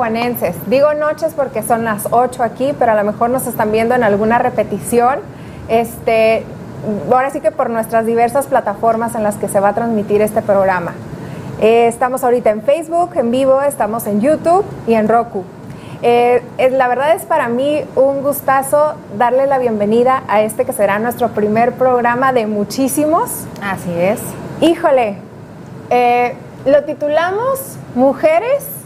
Tijuanenses. Digo noches porque son las 8 aquí, pero a lo mejor nos están viendo en alguna repetición. Este, ahora sí que por nuestras diversas plataformas en las que se va a transmitir este programa. Eh, estamos ahorita en Facebook, en vivo, estamos en YouTube y en Roku. Eh, la verdad es para mí un gustazo darle la bienvenida a este que será nuestro primer programa de muchísimos. Así es. Híjole, eh, lo titulamos Mujeres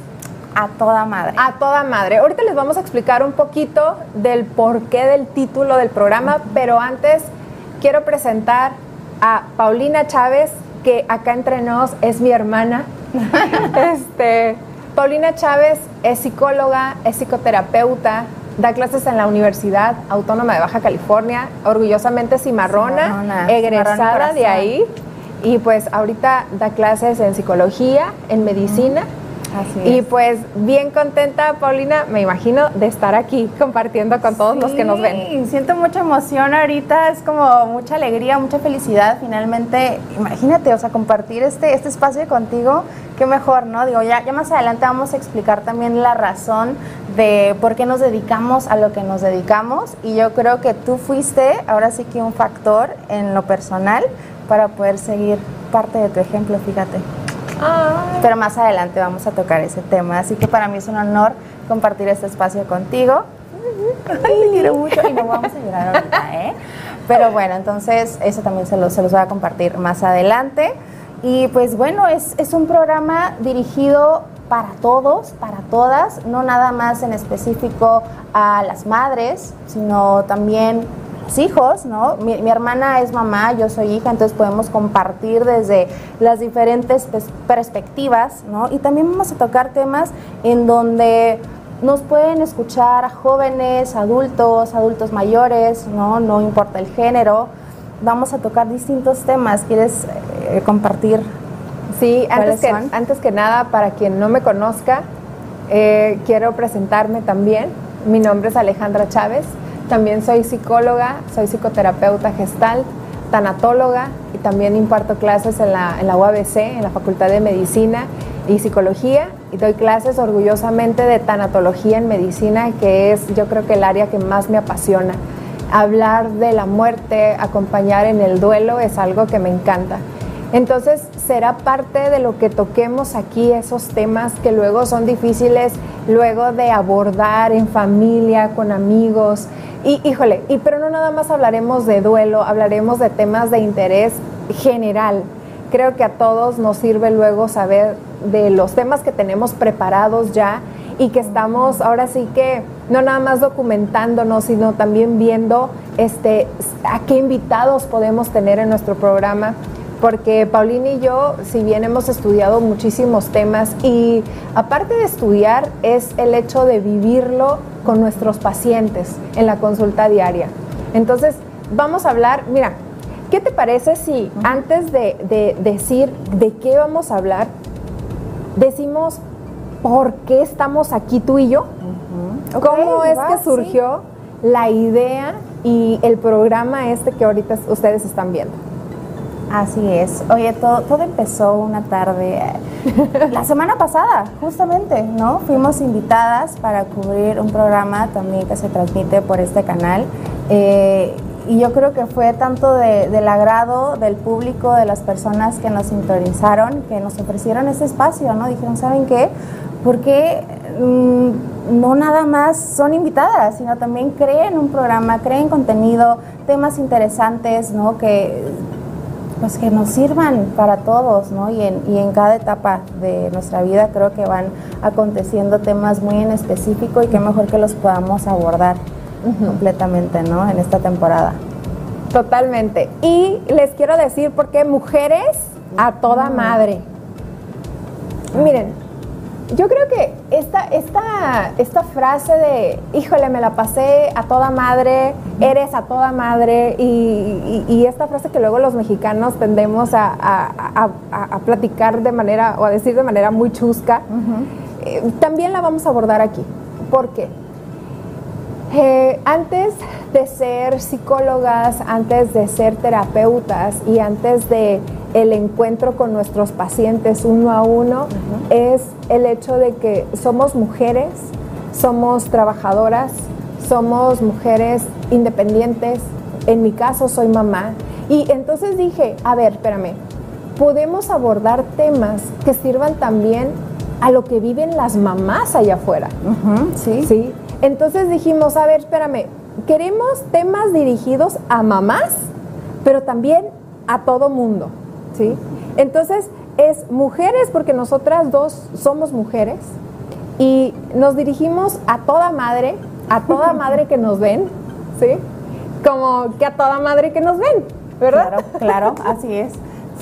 A toda madre. a toda madre. Ahorita les vamos a explicar un poquito del porqué del título del programa, pero antes quiero presentar a Paulina Chávez, que acá entre nos es mi hermana. este, Paulina Chávez es psicóloga, es psicoterapeuta, da clases en la Universidad Autónoma de Baja California, orgullosamente cimarrona, Cimarrona, egresada de ahí. Y pues ahorita da clases en psicología, en medicina. Así Y es. pues bien contenta, Paulina, me imagino, de estar aquí compartiendo con todos los que nos ven. Sí, siento mucha emoción ahorita, es como mucha alegría, mucha felicidad. Finalmente, imagínate, o sea, compartir este, este espacio contigo, qué mejor, ¿no? Digo, ya, ya más adelante vamos a explicar también la razón de por qué nos dedicamos a lo que nos dedicamos. Y yo creo que tú fuiste, ahora sí que un factor en lo personal para poder seguir parte de tu ejemplo, fíjate. Pero más adelante vamos a tocar ese tema. Así que para mí es un honor compartir este espacio contigo. Ay, quiero mucho y no vamos a llorar ahorita, ¿eh? Pero bueno, entonces eso también se los, se los voy a compartir más adelante. Y pues bueno, es, es un programa dirigido para todos, para todas, no nada más en específico a las madres, sino también hijos, ¿no? Mi, mi hermana es mamá, yo soy hija, entonces podemos compartir desde las diferentes pers- perspectivas, ¿no? Y también vamos a tocar temas en donde nos pueden escuchar jóvenes, adultos, adultos mayores, ¿no? No importa el género. Vamos a tocar distintos temas. ¿Quieres eh, compartir? Sí, antes ¿Cuáles que, son? antes que nada, para quien no me conozca, eh, quiero presentarme también. Mi nombre es Alejandra Chávez. También soy psicóloga, soy psicoterapeuta gestal, tanatóloga y también imparto clases en la, en la UABC, en la Facultad de Medicina. y psicología y doy clases orgullosamente de tanatología en medicina, que es yo creo que el área que más me apasiona. Hablar de la muerte, acompañar en el duelo es algo que me encanta. Entonces será parte de lo que toquemos aquí, esos temas que luego son difíciles, luego de abordar en familia, con amigos. Y híjole, y pero no nada más hablaremos de duelo, hablaremos de temas de interés general. Creo que a todos nos sirve luego saber de los temas que tenemos preparados ya y que estamos ahora sí que no nada más documentándonos, sino también viendo este, a qué invitados podemos tener en nuestro programa. Porque Paulina y yo, si bien hemos estudiado muchísimos temas y aparte de estudiar, es el hecho de vivirlo con nuestros pacientes en la consulta diaria. Entonces, vamos a hablar, mira, ¿qué te parece si antes de, decir de qué vamos a hablar, decimos por qué estamos aquí tú y yo? ¿Cómo es que surgió la idea y el programa este que ahorita ustedes están viendo? Así es. Oye, todo, todo empezó una tarde, eh, la semana pasada, justamente, ¿no? Fuimos invitadas para cubrir un programa también que se transmite por este canal. Eh, y yo creo que fue tanto del agrado del público, de las personas que nos sintonizaron, que nos ofrecieron ese espacio, ¿no? Dijeron, ¿saben qué? Porque mm, no nada más son invitadas, sino también creen un programa, creen contenido, temas interesantes, ¿no? Que pues que nos sirvan para todos, ¿no? Y en, y en cada etapa de nuestra vida creo que van aconteciendo temas muy en específico y qué mejor que los podamos abordar completamente, ¿no? En esta temporada. Totalmente. Y les quiero decir, porque mujeres a toda madre. Miren, yo creo que esta, esta, esta frase de, híjole, me la pasé a toda madre, eres a toda madre, y, esta frase que luego los mexicanos tendemos a, platicar de manera, o a decir de manera muy chusca, eh, también la vamos a abordar aquí. ¿Por qué? Eh, antes de ser psicólogas, antes de ser terapeutas y antes de el encuentro con nuestros pacientes uno a uno, es el hecho de que somos mujeres, somos trabajadoras, somos mujeres independientes. En mi caso soy mamá. Y entonces dije, a ver, espérame, podemos abordar temas que sirvan también a lo que viven las mamás allá afuera. sí. Sí. Entonces dijimos, a ver, espérame, queremos temas dirigidos a mamás, pero también a todo mundo, ¿sí? Entonces es mujeres, porque nosotras dos somos mujeres, y nos dirigimos a toda madre, a toda madre que nos ven, ¿sí? Como que a toda madre que nos ven, ¿verdad? Claro, claro, así es.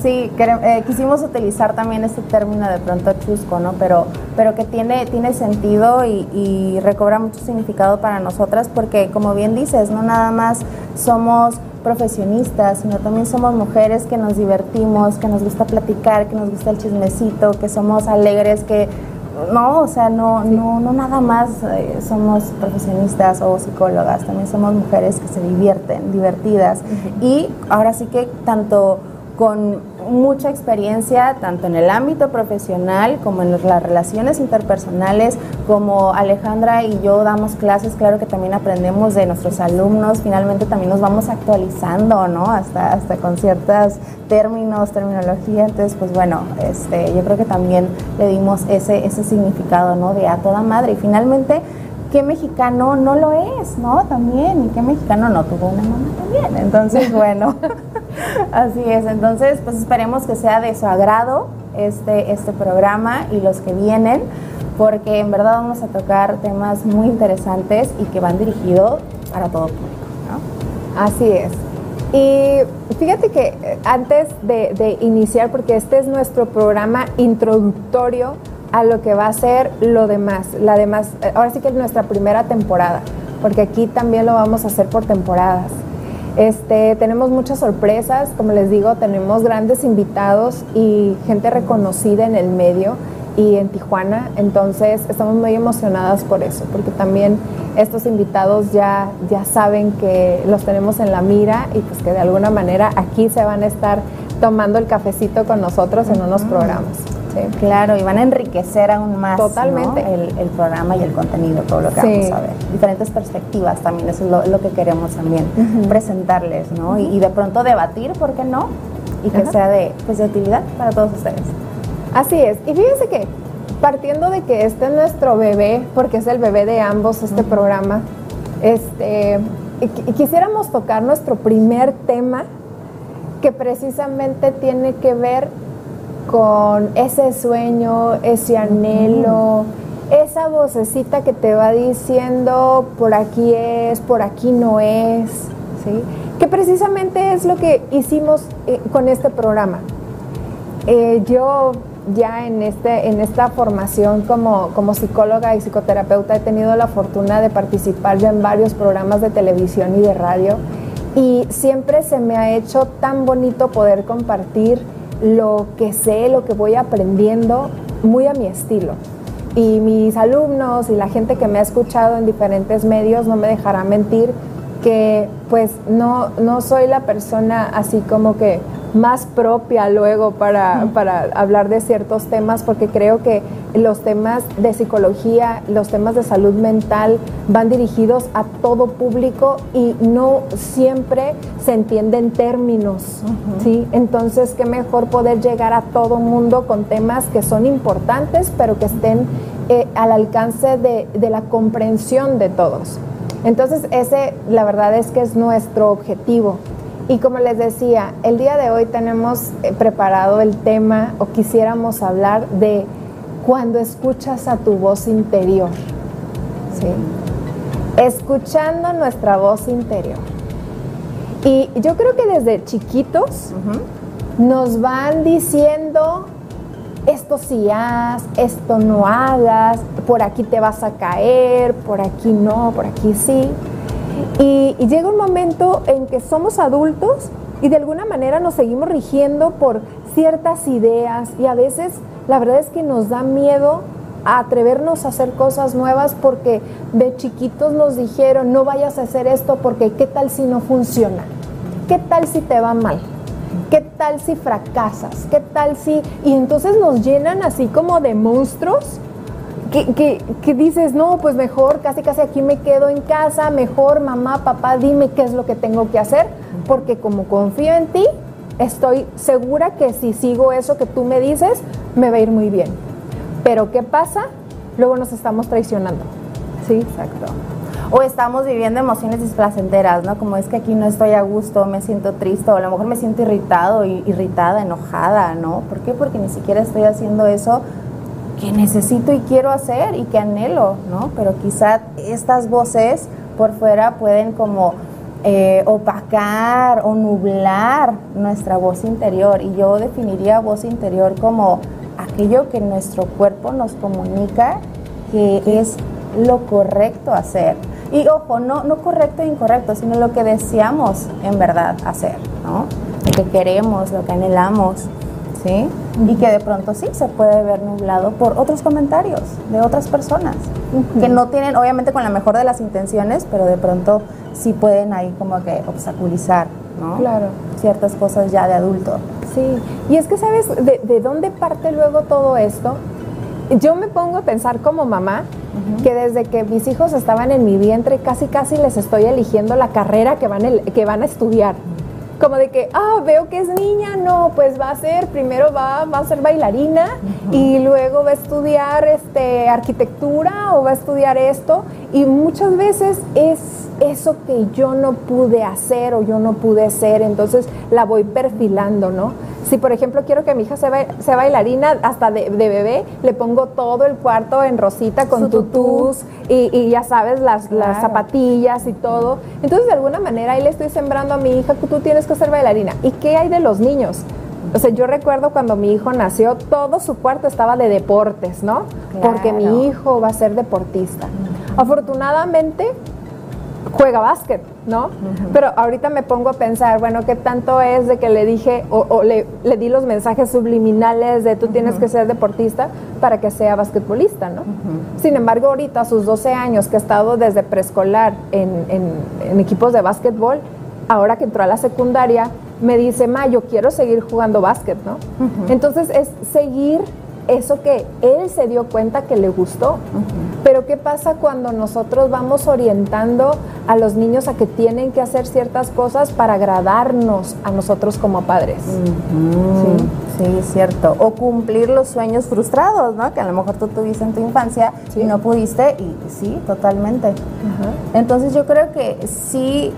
Sí, eh, quisimos utilizar también este término de pronto chusco, ¿no? Pero, pero que tiene, tiene sentido y, recobra mucho significado para nosotras porque, como bien dices, no nada más somos profesionistas, sino también somos mujeres que nos divertimos, que nos gusta platicar, que nos gusta el chismecito, que somos alegres, que no, o sea, no, no, no nada más eh, somos profesionistas o psicólogas, también somos mujeres que se divierten, divertidas. Y ahora sí que tanto con mucha experiencia tanto en el ámbito profesional como en las relaciones interpersonales, como Alejandra y yo damos clases, claro que también aprendemos de nuestros alumnos, finalmente también nos vamos actualizando, ¿no? Hasta, hasta con ciertos términos, terminología, entonces pues bueno, este, yo creo que también le dimos ese, ese significado, ¿no? De a toda madre y finalmente qué mexicano no lo es, ¿no? También, y qué mexicano no tuvo una mamá también. Entonces, bueno, así es. Entonces, pues esperemos que sea de su agrado este, este programa y los que vienen, porque en verdad vamos a tocar temas muy interesantes y que van dirigidos para todo público, ¿no? Así es. Y fíjate que eh, antes de, de iniciar, porque este es nuestro programa introductorio, a lo que va a ser lo demás, la demás, eh, ahora sí que es nuestra primera temporada, porque aquí también lo vamos a hacer por temporadas. Este, tenemos muchas sorpresas, como les digo, tenemos grandes invitados y gente reconocida en el medio y en Tijuana, entonces estamos muy emocionadas por eso, porque también estos invitados ya, ya saben que los tenemos en la mira y pues que de alguna manera aquí se van a estar tomando el cafecito con nosotros en unos programas. Sí. Claro, y van a enriquecer aún más Totalmente. ¿no? el, el programa y el contenido, todo lo que Sí. vamos a ver. Diferentes perspectivas también, eso es lo, lo que queremos también presentarles, ¿no? y, y de pronto debatir, ¿por qué no? Y que sea de, pues, de utilidad para todos ustedes. Así es. Y fíjense que partiendo de que este es nuestro bebé, porque es el bebé de ambos este programa, este, quisiéramos tocar nuestro primer tema que precisamente tiene que ver con ese sueño, ese anhelo, esa vocecita que te va diciendo por aquí es, por aquí no es, ¿sí? Que precisamente es lo que hicimos eh, con este programa. Eh, yo ya en, este, en esta formación como, como psicóloga y psicoterapeuta he tenido la fortuna de participar ya en varios programas de televisión y de radio y siempre se me ha hecho tan bonito poder compartir lo que sé, lo que voy aprendiendo muy a mi estilo. Y mis alumnos y la gente que me ha escuchado en diferentes medios no me dejará mentir que pues no, no soy la persona así como que más propia luego para, para hablar de ciertos temas, porque creo que los temas de psicología, los temas de salud mental van dirigidos a todo público y no siempre se entienden términos, ¿sí? Entonces, qué mejor poder llegar a todo mundo con temas que son importantes, pero que estén eh, al alcance de, de la comprensión de todos. Entonces, ese, la verdad es que es nuestro objetivo. Y como les decía, el día de hoy tenemos eh, preparado el tema o quisiéramos hablar de cuando escuchas a tu voz interior. ¿sí? Escuchando nuestra voz interior. Y yo creo que desde chiquitos nos van diciendo esto sí haz, esto no hagas, por aquí te vas a caer, por aquí no, por aquí sí. Y, llega un momento en que somos adultos y de alguna manera nos seguimos rigiendo por ciertas ideas y a veces la verdad es que nos da miedo a atrevernos a hacer cosas nuevas porque de chiquitos nos dijeron no vayas a hacer esto porque qué tal si no funciona, qué tal si te va mal. ¿Qué tal si fracasas? ¿Qué tal si...? Y entonces nos llenan así como de monstruos que, que, dices, no, pues mejor, casi casi aquí me quedo en casa, mejor mamá, papá, dime qué es lo que tengo que hacer, porque como confío en ti, estoy segura que si sigo eso que tú me dices, me va a ir muy bien. Pero ¿qué pasa? Luego nos estamos traicionando. ¿Sí? Exacto. O estamos viviendo emociones displacenteras, ¿no? Como es que aquí no estoy a gusto, me siento triste, o a lo mejor me siento irritado, irritada, enojada, ¿no? ¿Por qué? Porque ni siquiera estoy haciendo eso que necesito y quiero hacer y que anhelo, ¿no? Pero quizá estas voces por fuera pueden como eh, opacar o nublar nuestra voz interior. Y yo definiría voz interior como aquello que nuestro cuerpo nos comunica que es lo correcto hacer. Y ojo, no, no correcto e incorrecto, sino lo que deseamos en verdad hacer, ¿no? Lo que queremos, lo que anhelamos, ¿sí? Y que de pronto sí se puede ver nublado por otros comentarios de otras personas, que no tienen, obviamente con la mejor de las intenciones, pero de pronto sí pueden ahí como que obstaculizar, ¿no? Claro. Ciertas cosas ya de adulto. Sí, y es que sabes de, de dónde parte luego todo esto. Yo me pongo a pensar como mamá que desde que mis hijos estaban en mi vientre casi casi les estoy eligiendo la carrera que van, el- que van a estudiar. Como de que, ah, veo que es niña, no, pues va a ser, primero va, va a ser bailarina y luego va a estudiar este, arquitectura o va a estudiar esto. Y muchas veces es eso que yo no pude hacer o yo no pude ser, entonces la voy perfilando, ¿no? Si por ejemplo quiero que mi hija sea, ba- sea bailarina hasta de, de bebé, le pongo todo el cuarto en rosita con tutús y, y ya sabes, las, las zapatillas y todo. Entonces de alguna manera ahí le estoy sembrando a mi hija que tú tienes que ser bailarina. ¿Y qué hay de los niños? O sea, yo recuerdo cuando mi hijo nació, todo su cuarto estaba de deportes, ¿no? Porque mi hijo va a ser deportista. Afortunadamente, juega básquet, ¿no? Pero ahorita me pongo a pensar, bueno, ¿qué tanto es de que le dije o, o le, le di los mensajes subliminales de tú tienes que ser deportista para que sea basquetbolista, ¿no? Sin embargo, ahorita a sus 12 años que ha estado desde preescolar en, en- en equipos de básquetbol, ahora que entró a la secundaria, me dice, ma, yo quiero seguir jugando básquet, ¿no? Entonces es seguir eso que él se dio cuenta que le gustó. Pero ¿qué pasa cuando nosotros vamos orientando a los niños a que tienen que hacer ciertas cosas para agradarnos a nosotros como padres? Sí, sí, cierto. O cumplir los sueños frustrados, ¿no? Que a lo mejor tú tuviste en tu infancia y no pudiste y sí, totalmente. Entonces yo creo que sí,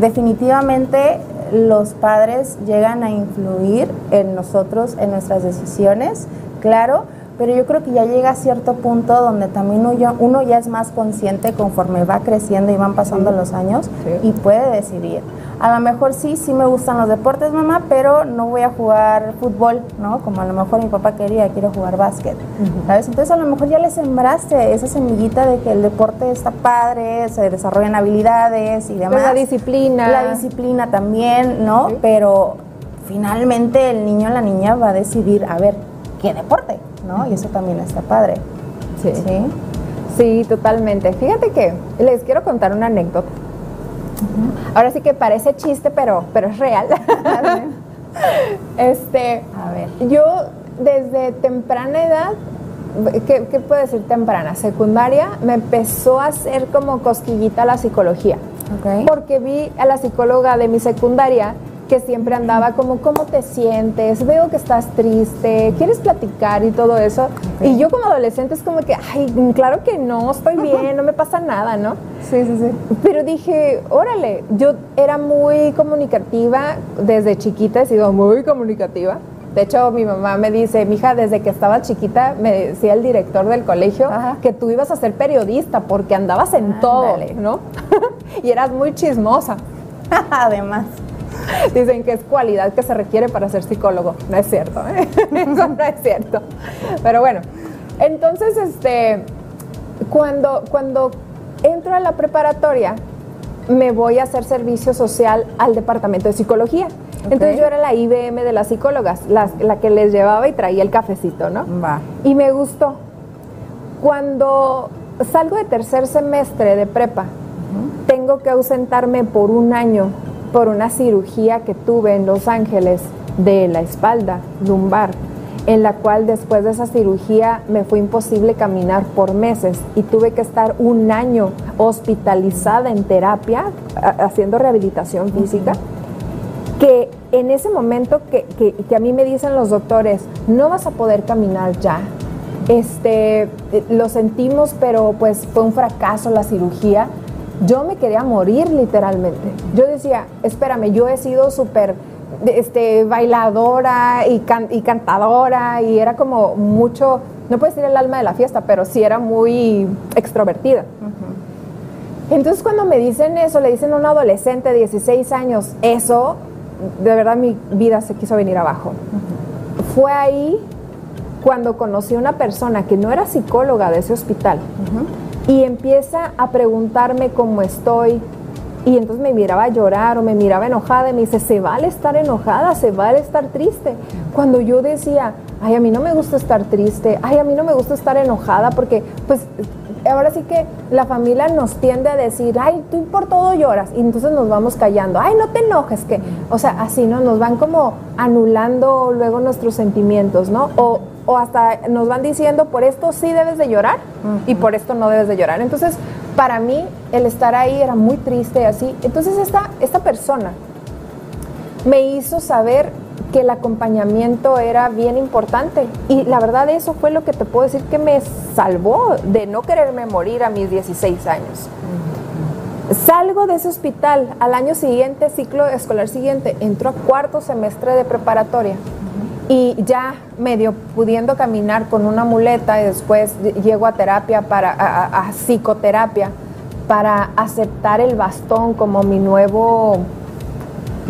definitivamente los padres llegan a influir en nosotros, en nuestras decisiones, claro, pero yo creo que ya llega a cierto punto donde también uno, ya es más consciente conforme va creciendo y van pasando los años y puede decidir. A lo mejor sí, sí me gustan los deportes, mamá, pero no voy a jugar fútbol, ¿no? Como a lo mejor mi papá quería, quiero jugar básquet, ¿sabes? Entonces a lo mejor ya le sembraste esa semillita de que el deporte está padre, se desarrollan habilidades y demás. la disciplina. La disciplina también, ¿no? Pero finalmente el niño o la niña va a decidir, a ver, ¿qué deporte? ¿No? Y eso también está padre. Sí. Sí, totalmente. Fíjate que les quiero contar una anécdota. Ahora sí que parece chiste, pero, pero es real. este, a ver. Yo desde temprana edad, ¿qué, ¿qué, puedo decir temprana? Secundaria, me empezó a hacer como cosquillita la psicología. Porque vi a la psicóloga de mi secundaria que siempre andaba como, ¿cómo te sientes? Veo que estás triste, ¿quieres platicar y todo eso? Y yo como adolescente es como que, ay, claro que no, estoy bien, no me pasa nada, ¿no? Sí, sí, sí. Pero dije, órale, yo era muy comunicativa, desde chiquita he sido muy comunicativa. De hecho, mi mamá me dice, mija, desde que estaba chiquita, me decía el director del colegio que tú ibas a ser periodista porque andabas en todo, ¿no? y eras muy chismosa. Además. Dicen que es cualidad que se requiere para ser psicólogo. No es cierto, ¿eh? Eso no es cierto. Pero bueno, entonces, este, cuando, cuando entro a la preparatoria, me voy a hacer servicio social al departamento de psicología. Entonces yo era la IBM de las psicólogas, la, que les llevaba y traía el cafecito, ¿no? Va. Y me gustó. Cuando salgo de tercer semestre de prepa, tengo que ausentarme por un año por una cirugía que tuve en Los Ángeles de la espalda lumbar, en la cual después de esa cirugía me fue imposible caminar por meses y tuve que estar un año hospitalizada en terapia, haciendo rehabilitación física, que en ese momento que, que, a mí me dicen los doctores, no vas a poder caminar ya, este, lo sentimos, pero pues fue un fracaso la cirugía yo me quería morir literalmente. Yo decía, espérame, yo he sido súper este, bailadora y, y, cantadora y era como mucho, no puedo decir el alma de la fiesta, pero sí era muy extrovertida. Entonces cuando me dicen eso, le dicen a un adolescente de 16 años, eso, de verdad mi vida se quiso venir abajo. Fue ahí cuando conocí a una persona que no era psicóloga de ese hospital y empieza a preguntarme cómo estoy. Y entonces me miraba llorar o me miraba enojada y me dice, se vale estar enojada, se vale estar triste. Cuando yo decía, ay, a mí no me gusta estar triste, ay, a mí no me gusta estar enojada, porque pues ahora sí que la familia nos tiende a decir, ay, tú por todo lloras, y entonces nos vamos callando, ay, no te enojes, que, o sea, así, ¿no? Nos van como anulando luego nuestros sentimientos, ¿no? O, o hasta nos van diciendo, por esto sí debes de llorar y por esto no debes de llorar. Entonces, para mí, el estar ahí era muy triste así. Entonces, esta, esta persona me hizo saber que el acompañamiento era bien importante. Y la verdad eso fue lo que te puedo decir que me salvó de no quererme morir a mis 16 años. Salgo de ese hospital al año siguiente, ciclo escolar siguiente, entro a cuarto semestre de preparatoria y ya medio pudiendo caminar con una muleta y después llego a terapia para a, psicoterapia para aceptar el bastón como mi nuevo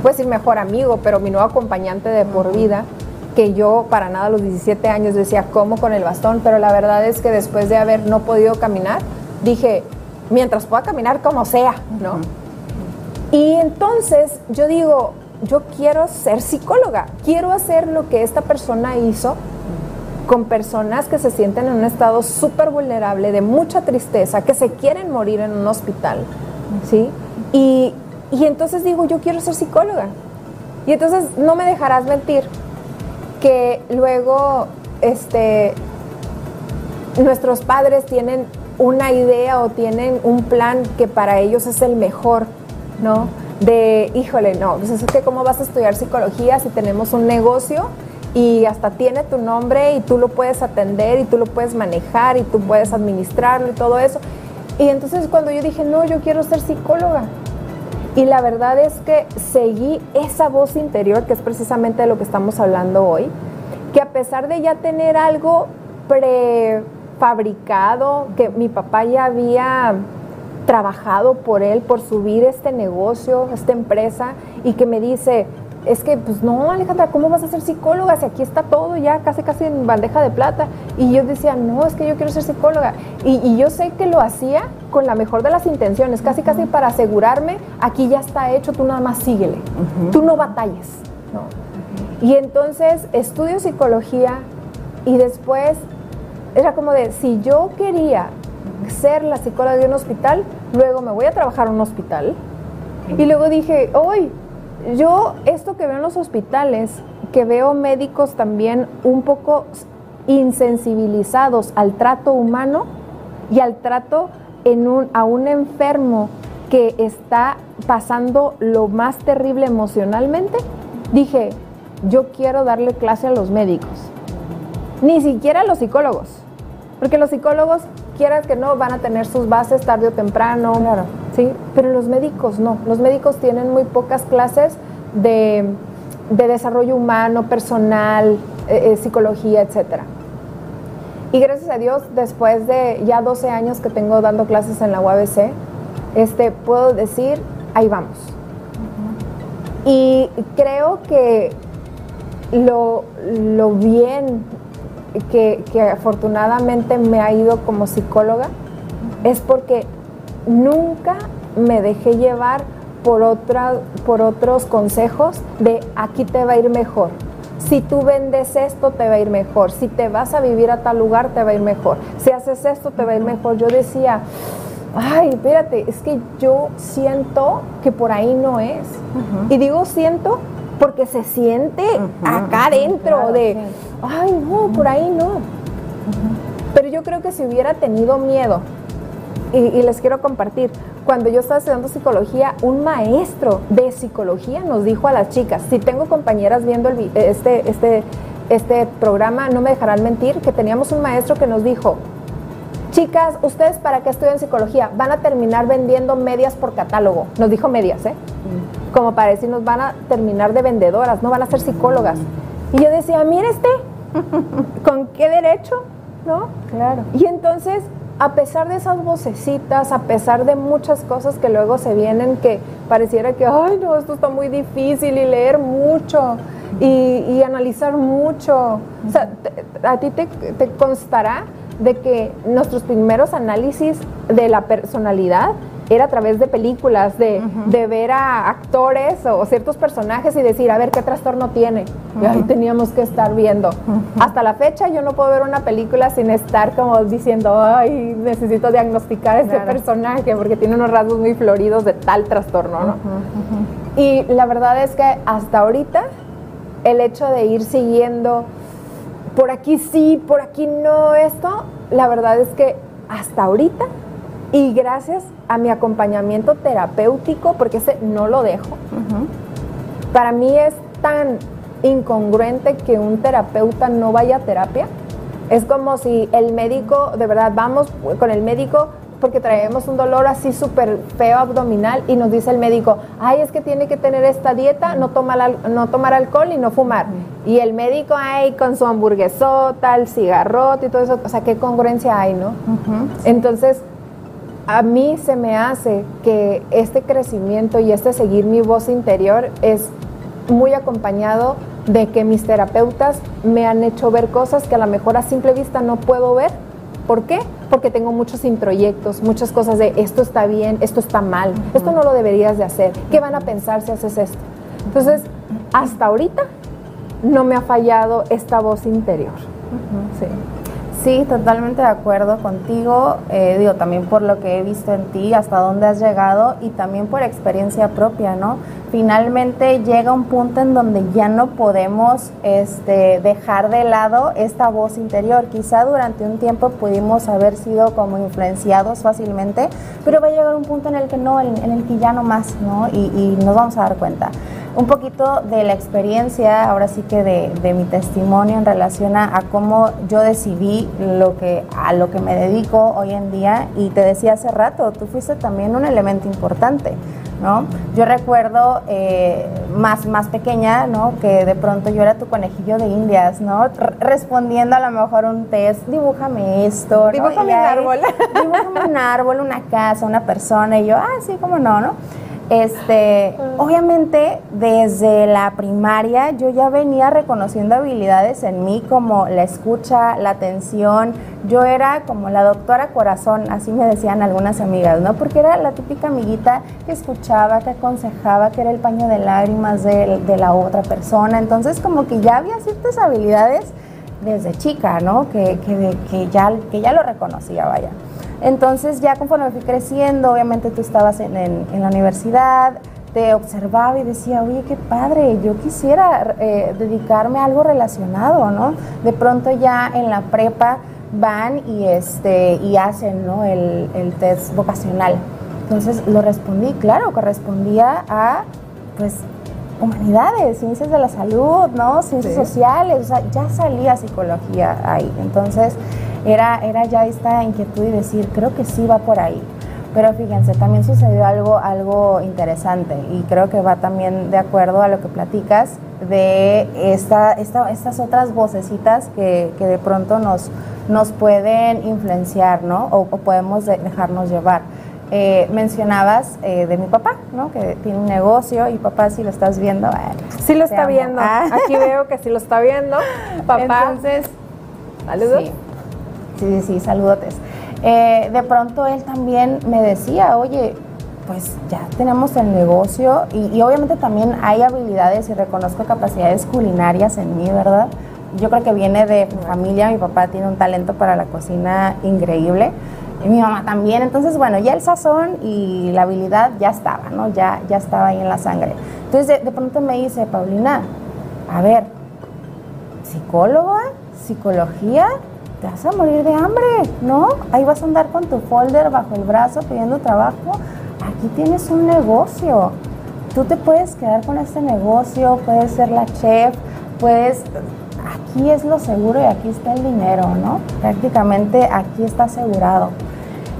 puedo decir mejor amigo, pero mi nuevo acompañante de por vida, que yo para nada a los 17 años decía cómo con el bastón, pero la verdad es que después de haber no podido caminar, dije, mientras pueda caminar como sea, ¿no? Y entonces yo digo, yo quiero ser psicóloga, quiero hacer lo que esta persona hizo con personas que se sienten en un estado súper vulnerable, de mucha tristeza, que se quieren morir en un hospital, ¿sí? Y, y entonces digo, yo quiero ser psicóloga. Y entonces no me dejarás mentir que luego este, nuestros padres tienen una idea o tienen un plan que para ellos es el mejor, ¿no? De, híjole, no, pues es que cómo vas a estudiar psicología si tenemos un negocio y hasta tiene tu nombre y tú lo puedes atender y tú lo puedes manejar y tú puedes administrarlo y todo eso. Y entonces cuando yo dije, no, yo quiero ser psicóloga. Y la verdad es que seguí esa voz interior, que es precisamente de lo que estamos hablando hoy, que a pesar de ya tener algo prefabricado, que mi papá ya había trabajado por él, por subir este negocio, esta empresa, y que me dice, es que, pues no, Alejandra, ¿cómo vas a ser psicóloga si aquí está todo ya casi, casi en bandeja de plata? Y yo decía, no, es que yo quiero ser psicóloga. Y, yo sé que lo hacía con la mejor de las intenciones, casi, casi para asegurarme, aquí ya está hecho, tú nada más síguele, tú no batalles. Y entonces estudio psicología y después era como de, si yo quería ser la psicóloga de un hospital, luego me voy a trabajar a un hospital. Y luego dije, hoy yo esto que veo en los hospitales, que veo médicos también un poco insensibilizados al trato humano y al trato a un enfermo que está pasando lo más terrible emocionalmente, dije, yo quiero darle clase a los médicos, ni siquiera a los psicólogos, porque los psicólogos, quieras que no, van a tener sus bases tarde o temprano, claro. ¿sí? Pero los médicos no, los médicos tienen muy pocas clases de, desarrollo humano, personal, eh, eh, psicología, etc. Y gracias a Dios, después de ya 12 años que tengo dando clases en la UABC, este, puedo decir, ahí vamos. Y creo que lo, lo bien que, que, afortunadamente me ha ido como psicóloga es porque nunca me dejé llevar por, otra, por otros consejos de aquí te va a ir mejor. Si tú vendes esto, te va a ir mejor. Si te vas a vivir a tal lugar, te va a ir mejor. Si haces esto, te va a ir mejor. Yo decía, ay, espérate, es que yo siento que por ahí no es. Y digo siento porque se siente acá adentro de, ay, no, por ahí no. Pero yo creo que si hubiera tenido miedo, y, les quiero compartir, cuando yo estaba estudiando psicología, un maestro de psicología nos dijo a las chicas, si tengo compañeras viendo este, este, este programa, no me dejarán mentir, que teníamos un maestro que nos dijo, chicas, ¿ustedes para qué estudian psicología? Van a terminar vendiendo medias por catálogo. Nos dijo medias, ¿eh? Mm. Como para decirnos, van a terminar de vendedoras, no van a ser psicólogas. Y yo decía, mire este, ¿con qué derecho? ¿No? Claro. Y entonces a pesar de esas vocecitas, a pesar de muchas cosas que luego se vienen que pareciera que, ay, no, esto está muy difícil y leer mucho y, analizar mucho. O sea, a ti te, te constará de que nuestros primeros análisis de la personalidad era a través de películas, de, ver a actores o ciertos personajes y decir, a ver qué trastorno tiene. Y ahí teníamos que estar viendo. Hasta la fecha yo no puedo ver una película sin estar como diciendo, ay, necesito diagnosticar a este personaje porque tiene unos rasgos muy floridos de tal trastorno, ¿no? Y la verdad es que hasta ahorita el hecho de ir siguiendo por aquí sí, por aquí no esto, la verdad es que hasta ahorita y gracias a mi acompañamiento terapéutico, porque ese no lo dejo, para mí es tan incongruente que un terapeuta no vaya a terapia. Es como si el médico, de verdad, vamos con el médico porque traemos un dolor así súper feo abdominal y nos dice el médico, ay, es que tiene que tener esta dieta, no tomar, no tomar alcohol y no fumar. Y el médico, ay, con su hamburguesota, el cigarrote y todo eso, o sea, qué congruencia hay, ¿no? Entonces, a mí se me hace que este crecimiento y este seguir mi voz interior es muy acompañado de que mis terapeutas me han hecho ver cosas que a lo mejor a simple vista no puedo ver. ¿Por qué? Porque tengo muchos introyectos, muchas cosas de esto está bien, esto está mal, esto no lo deberías de hacer, ¿qué van a pensar si haces esto? Entonces, hasta ahorita no me ha fallado esta voz interior. sí. Sí, totalmente de acuerdo contigo. Eh, digo, también por lo que he visto en ti, hasta dónde has llegado y también por experiencia propia, ¿no? Finalmente llega un punto en donde ya no podemos este, dejar de lado esta voz interior. Quizá durante un tiempo pudimos haber sido como influenciados fácilmente, pero va a llegar un punto en el que no, en, el que ya no más, ¿no? Y, y, nos vamos a dar cuenta. Un poquito de la experiencia, ahora sí que de, de mi testimonio en relación a, a, cómo yo decidí lo que, a lo que me dedico hoy en día. Y te decía hace rato, tú fuiste también un elemento importante ¿no? Yo recuerdo eh, más, más pequeña, ¿no? Que de pronto yo era tu conejillo de indias, ¿no? respondiendo a lo mejor un test, dibújame esto, Dibújame un árbol. Dibújame un árbol, una casa, una persona, y yo, ah, sí, cómo no, ¿no? Este, obviamente desde la primaria yo ya venía reconociendo habilidades en mí como la escucha, la atención. Yo era como la doctora corazón, así me decían algunas amigas, ¿no? Porque era la típica amiguita que escuchaba, que aconsejaba, que era el paño de lágrimas de, la otra persona. Entonces como que ya había ciertas habilidades desde chica, ¿no? Que, que, que, ya, que ya lo reconocía, vaya. Entonces ya conforme fui creciendo, obviamente tú estabas en, la universidad, te observaba y decía, oye, qué padre, yo quisiera eh, dedicarme a algo relacionado, ¿no? De pronto ya en la prepa van y, este, y hacen ¿no? el, el test vocacional. Entonces lo respondí, claro, correspondía a, pues, humanidades, ciencias de la salud, ¿no? Ciencias sociales, o sea, ya salía psicología ahí. Entonces, era, era ya esta inquietud y decir, creo que sí va por ahí. Pero fíjense, también sucedió algo, algo interesante y creo que va también de acuerdo a lo que platicas de esta, esta, estas otras vocecitas que, que, de pronto nos, nos pueden influenciar, ¿no? O, podemos dejarnos llevar. Eh, mencionabas eh, de mi papá, ¿no? Que tiene un negocio y papá, si lo estás viendo, sí lo está viendo. Ah. Aquí veo que sí lo está viendo. Papá. Entonces, saludos. Sí, sí, saludotes. Eh, de pronto él también me decía, oye, pues ya tenemos el negocio y, obviamente también hay habilidades y reconozco capacidades culinarias en mí, ¿verdad? Yo creo que viene de familia, mi papá tiene un talento para la cocina increíble y mi mamá también, entonces bueno, ya el sazón y la habilidad ya estaba, ¿no? Ya, ya estaba ahí en la sangre. Entonces de pronto me dice, Paulina, a ver, psicóloga, psicología, te vas a morir de hambre, ¿no? Ahí vas a andar con tu folder bajo el brazo pidiendo trabajo. Aquí tienes un negocio. Tú te puedes quedar con este negocio, puedes ser la chef, puedes... Aquí es lo seguro y aquí está el dinero, ¿no? Prácticamente aquí está asegurado.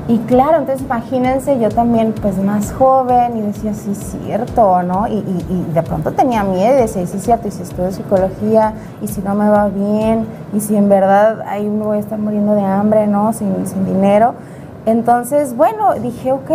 Y claro, entonces imagínense, yo también pues más joven y decía, sí, cierto, ¿no? Y, de pronto tenía miedo y decía, sí, cierto, y si estudio psicología, y si no me va bien, y si en verdad ahí me voy a estar muriendo de hambre, ¿no? Sin, sin dinero. Entonces, bueno, dije, ok,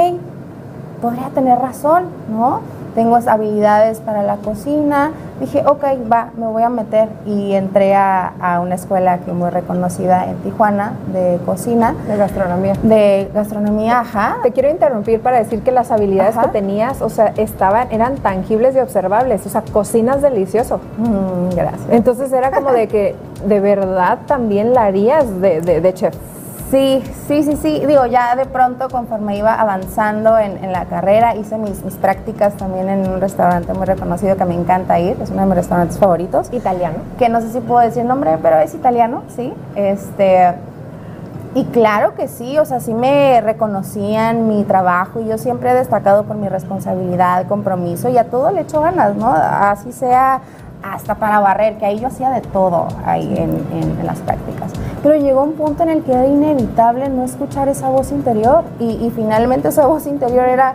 podría tener razón, ¿no? Tengo habilidades para la cocina. Dije, ok, va, me voy a meter. Y entré a, a, una escuela que muy reconocida en Tijuana de cocina. De gastronomía. De gastronomía, ajá. Te quiero interrumpir para decir que las habilidades que tenías, o sea, estaban, eran tangibles y observables. O sea, cocinas delicioso. Mm, gracias. Entonces era como de que de verdad también la harías de, de, de chef. Sí, sí, sí, sí. Digo, ya de pronto conforme iba avanzando en, la carrera, hice mis, mis, prácticas también en un restaurante muy reconocido que me encanta ir, es uno de mis restaurantes favoritos. Italiano. Que no sé si puedo decir el nombre, pero es italiano, sí. Este, y claro que sí, o sea, sí me reconocían mi trabajo y yo siempre he destacado por mi responsabilidad, compromiso y a todo le echo ganas, ¿no? Así sea hasta para barrer, que ahí yo hacía de todo ahí en, en, las prácticas. Pero llegó un punto en el que era inevitable no escuchar esa voz interior y, finalmente esa voz interior era,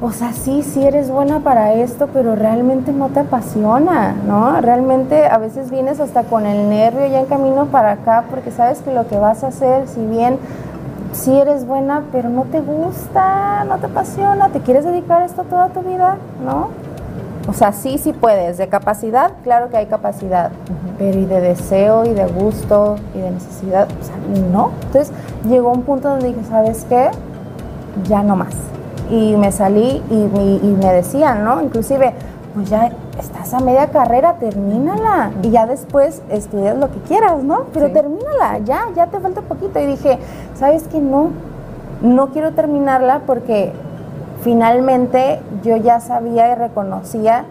o sea, sí, sí eres buena para esto, pero realmente no te apasiona, ¿no? Realmente a veces vienes hasta con el nervio ya en camino para acá porque sabes que lo que vas a hacer, si bien sí eres buena, pero no te gusta, no te apasiona, te quieres dedicar a esto toda tu vida, ¿no? O sea, sí, sí puedes. De capacidad, claro que hay capacidad. Pero y de deseo y de gusto y de necesidad, o sea, no. Entonces llegó un punto donde dije, ¿sabes qué? Ya no más. Y me salí y, me decían, ¿no? Inclusive, pues ya estás a media carrera, termínala. Y ya después estudias lo que quieras, ¿no? Pero termínala, ya, ya te falta poquito. Y dije, ¿sabes qué? No, no quiero terminarla porque finalmente yo ya sabía y reconocía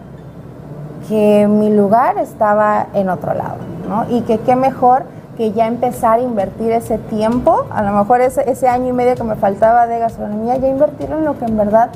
que mi lugar estaba en otro lado, ¿no? Y que qué mejor que ya empezar a invertir ese tiempo, a lo mejor ese, año y medio que me faltaba de gastronomía, ya invertirlo en lo que en verdad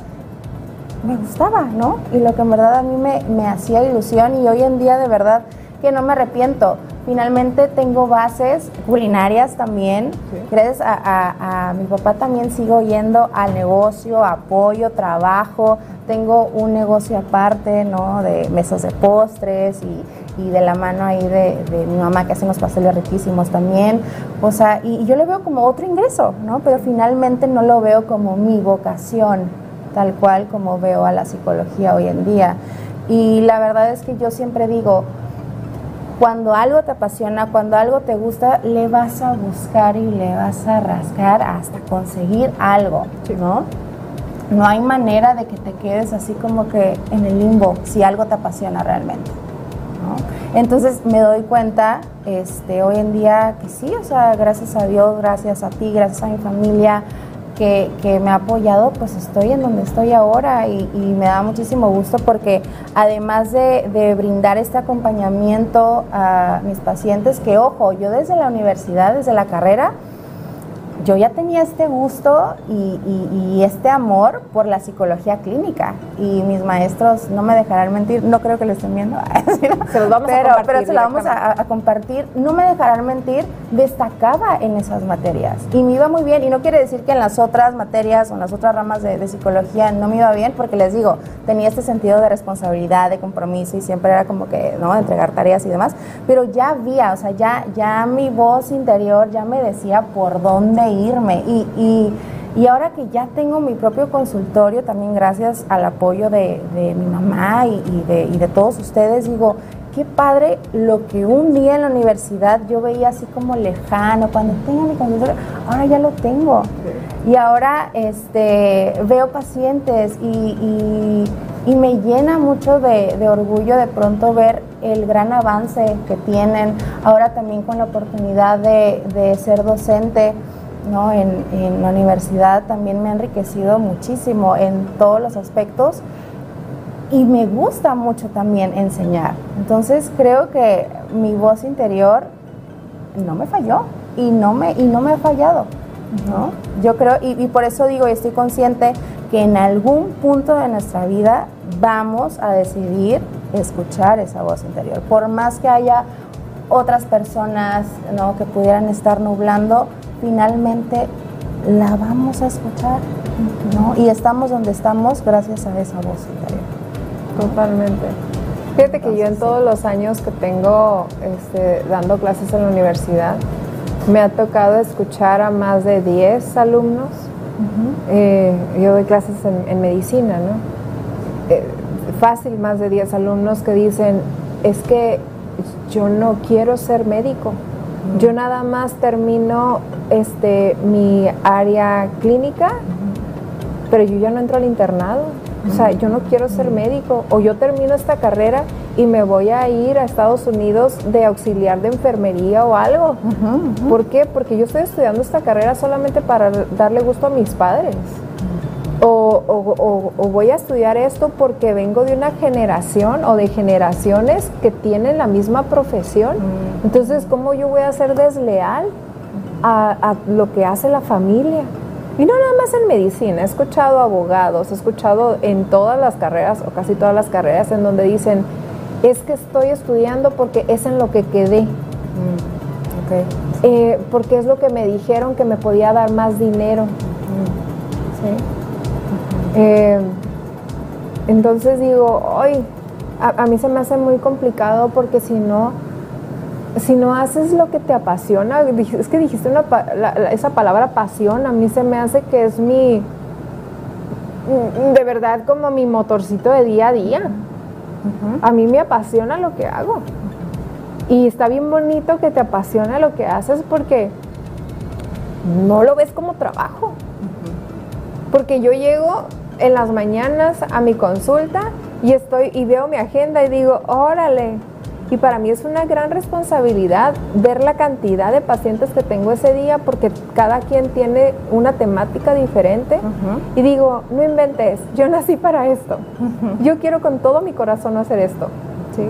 me gustaba, ¿no? Y lo que en verdad a mí me hacía ilusión y hoy en día de verdad que no me arrepiento. Finalmente tengo bases culinarias también. Gracias a, mi papá también sigo yendo al negocio, apoyo, trabajo. Tengo un negocio aparte, ¿no? De mesas de postres y, y de la mano ahí de, de, mi mamá que hace unos pasteles riquísimos también. O sea, y, y yo lo veo como otro ingreso, ¿no? Pero finalmente no lo veo como mi vocación, tal cual como veo a la psicología hoy en día. Y la verdad es que yo siempre digo, cuando algo te apasiona, cuando algo te gusta, le vas a buscar y le vas a rascar hasta conseguir algo, ¿no? No hay manera de que te quedes así como que en el limbo si algo te apasiona realmente. ¿no? Entonces me doy cuenta este, hoy en día que sí, o sea, gracias a Dios, gracias a ti, gracias a mi familia, que, me ha apoyado, pues estoy en donde estoy ahora y, me da muchísimo gusto porque además de, de, brindar este acompañamiento a mis pacientes, que ojo, yo desde la universidad, desde la carrera, yo ya tenía este gusto y, este amor por la psicología clínica. Y mis maestros no me dejarán mentir, no creo que lo estén viendo, se los vamos pero, a compartir pero se lo vamos a, compartir, no me dejarán mentir, destacaba en esas materias. Y me iba muy bien. Y no quiere decir que en las otras materias o en las otras ramas de, de psicología no me iba bien porque les digo, tenía este sentido de responsabilidad, de compromiso y siempre era como que, ¿no? Entregar tareas y demás, pero ya había, o sea, ya, ya mi voz interior ya me decía por dónde irme. Y, y, ahora que ya tengo mi propio consultorio, también gracias al apoyo de, mi mamá y, de, y de todos ustedes, digo, qué padre lo que un día en la universidad yo veía así como lejano, cuando tenga mi consultorio, ahora ya lo tengo. Y ahora este, veo pacientes y, y me llena mucho de, de, orgullo de pronto ver el gran avance que tienen, ahora también con la oportunidad de, de ser docente. ¿No? En, en, la universidad también me ha enriquecido muchísimo en todos los aspectos y me gusta mucho también enseñar. Entonces creo que mi voz interior no me falló y no me, y no me ha fallado. ¿no? Yo creo, y, y por eso digo, y estoy consciente que en algún punto de nuestra vida vamos a decidir escuchar esa voz interior. Por más que haya otras personas ¿no? que pudieran estar nublando, finalmente la vamos a escuchar, ¿no? Y estamos donde estamos gracias a esa voz interior. Totalmente. Fíjate que yo en todos los años que tengo este, dando clases en la universidad, me ha tocado escuchar a más de 10 alumnos. Eh, yo doy clases en, medicina, ¿no? Eh, fácil más de 10 alumnos que dicen, es que yo no quiero ser médico, yo nada más termino este, mi área clínica, pero yo ya no entro al internado. O sea, yo no quiero ser médico o yo termino esta carrera y me voy a ir a Estados Unidos de auxiliar de enfermería o algo. ¿Por qué? Porque yo estoy estudiando esta carrera solamente para darle gusto a mis padres. O, voy a estudiar esto porque vengo de una generación o de generaciones que tienen la misma profesión. Mm. Entonces, ¿cómo yo voy a ser desleal a, lo que hace la familia? Y no nada más en medicina, he escuchado abogados, he escuchado en todas las carreras o casi todas las carreras en donde dicen, es que estoy estudiando porque es en lo que quedé. Mm. Eh, porque es lo que me dijeron que me podía dar más dinero. Mm. ¿Sí? Eh, entonces digo, hoy a, mí se me hace muy complicado porque si no, si no haces lo que te apasiona, es que dijiste una, esa palabra pasión, a mí se me hace que es mi, de verdad como mi motorcito de día a día. A mí me apasiona lo que hago. Y está bien bonito que te apasiona lo que haces porque no lo ves como trabajo. Porque yo llego en las mañanas a mi consulta y estoy y veo mi agenda y digo, órale, Y para mí es una gran responsabilidad ver la cantidad de pacientes que tengo ese día porque cada quien tiene una temática diferente. Y digo, no inventes, yo nací para esto. Yo quiero con todo mi corazón hacer esto. ¿sí?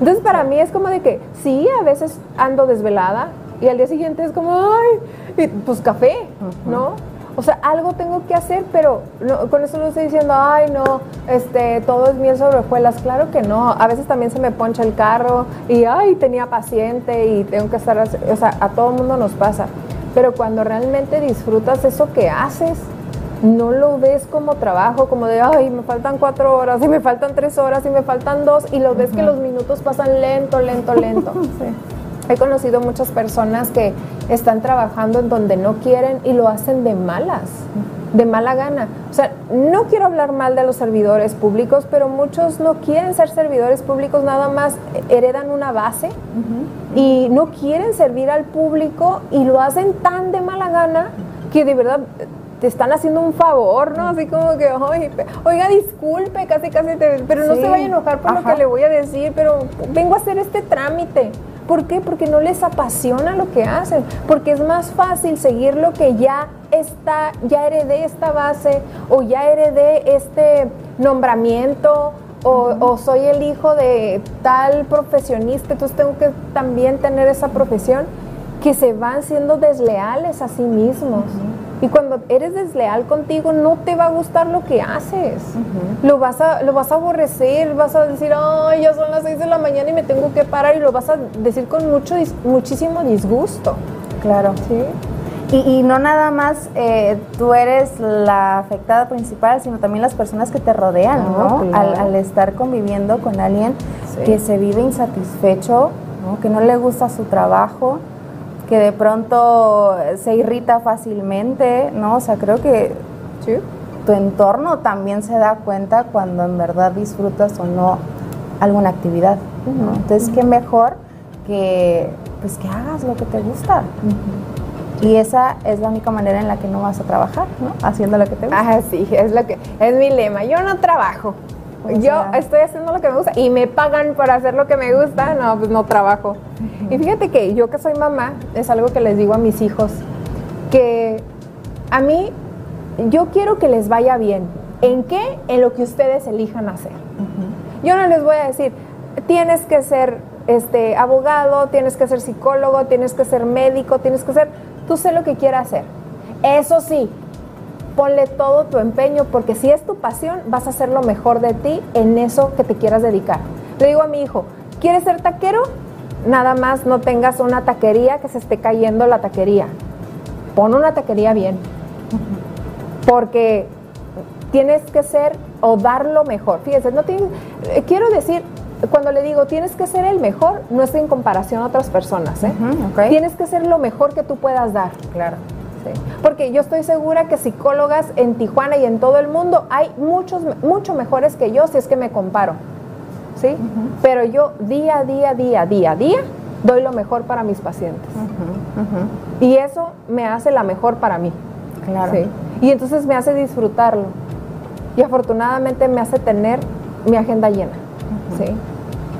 Entonces para mí es como de que sí, a veces ando desvelada y al día siguiente es como, ay, pues café, ¿no? O sea, algo tengo que hacer, pero con eso no estoy diciendo, ay, no, este, todo es miel sobre hojuelas. Claro que no. A veces también se me poncha el carro y, ay, tenía paciente y tengo que estar, o sea, a todo mundo nos pasa. Pero cuando realmente disfrutas eso que haces, no lo ves como trabajo, como de, ay, me faltan cuatro horas, y me faltan tres horas, y me faltan dos, y lo ves que los minutos pasan lento, lento, lento. sí. He conocido muchas personas que están trabajando en donde no quieren y lo hacen de malas, de mala gana. O sea, no quiero hablar mal de los servidores públicos, pero muchos no quieren ser servidores públicos, nada más heredan una base y no quieren servir al público y lo hacen tan de mala gana que de verdad te están haciendo un favor, ¿no? Así como que, oiga, disculpe, casi, casi, pero no se vaya a enojar por lo que le voy a decir, pero vengo a hacer este trámite. ¿Por qué? Porque no les apasiona lo que hacen, porque es más fácil seguir lo que ya está, ya heredé esta base o ya heredé este nombramiento o, o, soy el hijo de tal profesionista, entonces tengo que también tener esa profesión, que se van siendo desleales a sí mismos. Y cuando eres desleal contigo, no te va a gustar lo que haces. lo, vas a, lo vas a aborrecer, vas a decir, ay, ya son las 6 de la mañana y me tengo que parar, y lo vas a decir con mucho, muchísimo disgusto. Claro. Sí. Y, no nada más eh, tú eres la afectada principal, sino también las personas que te rodean, ¿no? Al, estar conviviendo con alguien que se vive insatisfecho, que no le gusta su trabajo, que de pronto se irrita fácilmente, ¿no? O sea, creo que tu entorno también se da cuenta cuando en verdad disfrutas o no alguna actividad, ¿no? Entonces, qué mejor que, pues, que hagas lo que te gusta. Y esa es la única manera en la que no vas a trabajar, ¿no? Haciendo lo que te gusta. Ah, sí, es lo que es mi lema. Yo no trabajo. Yo estoy haciendo lo que me gusta y me pagan por hacer lo que me gusta, no, pues no trabajo. Y fíjate que yo que soy mamá, es algo que les digo a mis hijos, que a mí yo quiero que les vaya bien. ¿En qué? En lo que ustedes elijan hacer. Yo no les voy a decir, tienes que ser este, abogado, tienes que ser psicólogo, tienes que ser médico, tienes que ser, tú sé lo que quieras hacer. Eso sí, ponle todo tu empeño porque si es tu pasión, vas a hacer lo mejor de ti en eso que te quieras dedicar. Le digo a mi hijo, ¿quieres ser taquero? Nada más no tengas una taquería que se esté cayendo la taquería. Pon una taquería bien. Porque tienes que ser o dar lo mejor. Fíjense, no eh, quiero decir, cuando le digo tienes que ser el mejor, no es en comparación a otras personas. ¿eh? Tienes que ser lo mejor que tú puedas dar. Claro. Porque yo estoy segura que psicólogas en Tijuana y en todo el mundo hay muchos, mucho mejores que yo si es que me comparo. ¿sí? Pero yo día a día, día, día a día, doy lo mejor para mis pacientes. Y eso me hace la mejor para mí. Claro. Y entonces me hace disfrutarlo. Y afortunadamente me hace tener mi agenda llena. ¿sí?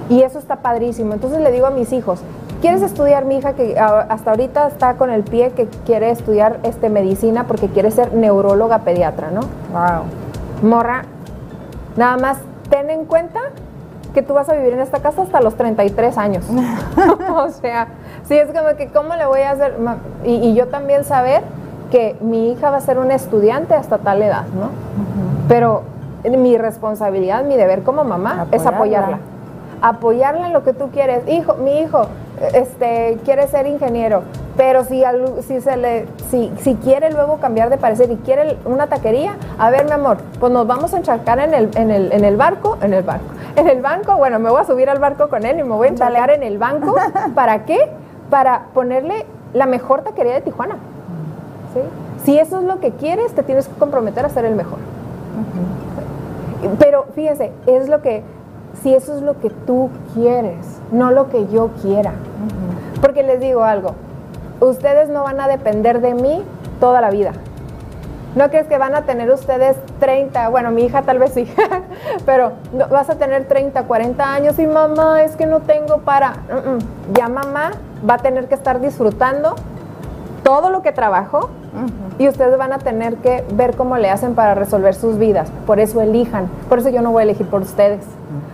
Y eso está padrísimo. Entonces le digo a mis hijos, ¿Quieres estudiar mi hija que hasta ahorita está con el pie que quiere estudiar este medicina porque quiere ser neuróloga pediatra, ¿no? Wow. Morra, nada más ten en cuenta que tú vas a vivir en esta casa hasta los 33 años. o sea, sí es como que cómo le voy a hacer y, yo también saber que mi hija va a ser una estudiante hasta tal edad, ¿no? Pero mi responsabilidad, mi deber como mamá es apoyarla. Apoyarla en lo que tú quieres. Hijo, mi hijo, este, quiere ser ingeniero, pero si, si, se le, si, si, quiere luego cambiar de parecer y quiere una taquería, a ver, mi amor, pues nos vamos a encharcar en el, en el, en el barco, en el barco, en el banco, bueno, me voy a subir al barco con él y me voy a encharcar en el banco. ¿Para qué? Para ponerle la mejor taquería de Tijuana. Si eso es lo que quieres, te tienes que comprometer a ser el mejor. Pero fíjense, es lo que si eso es lo que tú quieres, no lo que yo quiera. Porque les digo algo, ustedes no van a depender de mí toda la vida. ¿No crees que van a tener ustedes 30, bueno, mi hija tal vez sí, Pero no, vas a tener 30, 40 años y mamá, es que no tengo para... Mm, mm. Ya mamá va a tener que estar disfrutando todo lo que trabajó y ustedes van a tener que ver cómo le hacen para resolver sus vidas. Por eso elijan. Por eso yo no voy a elegir por ustedes.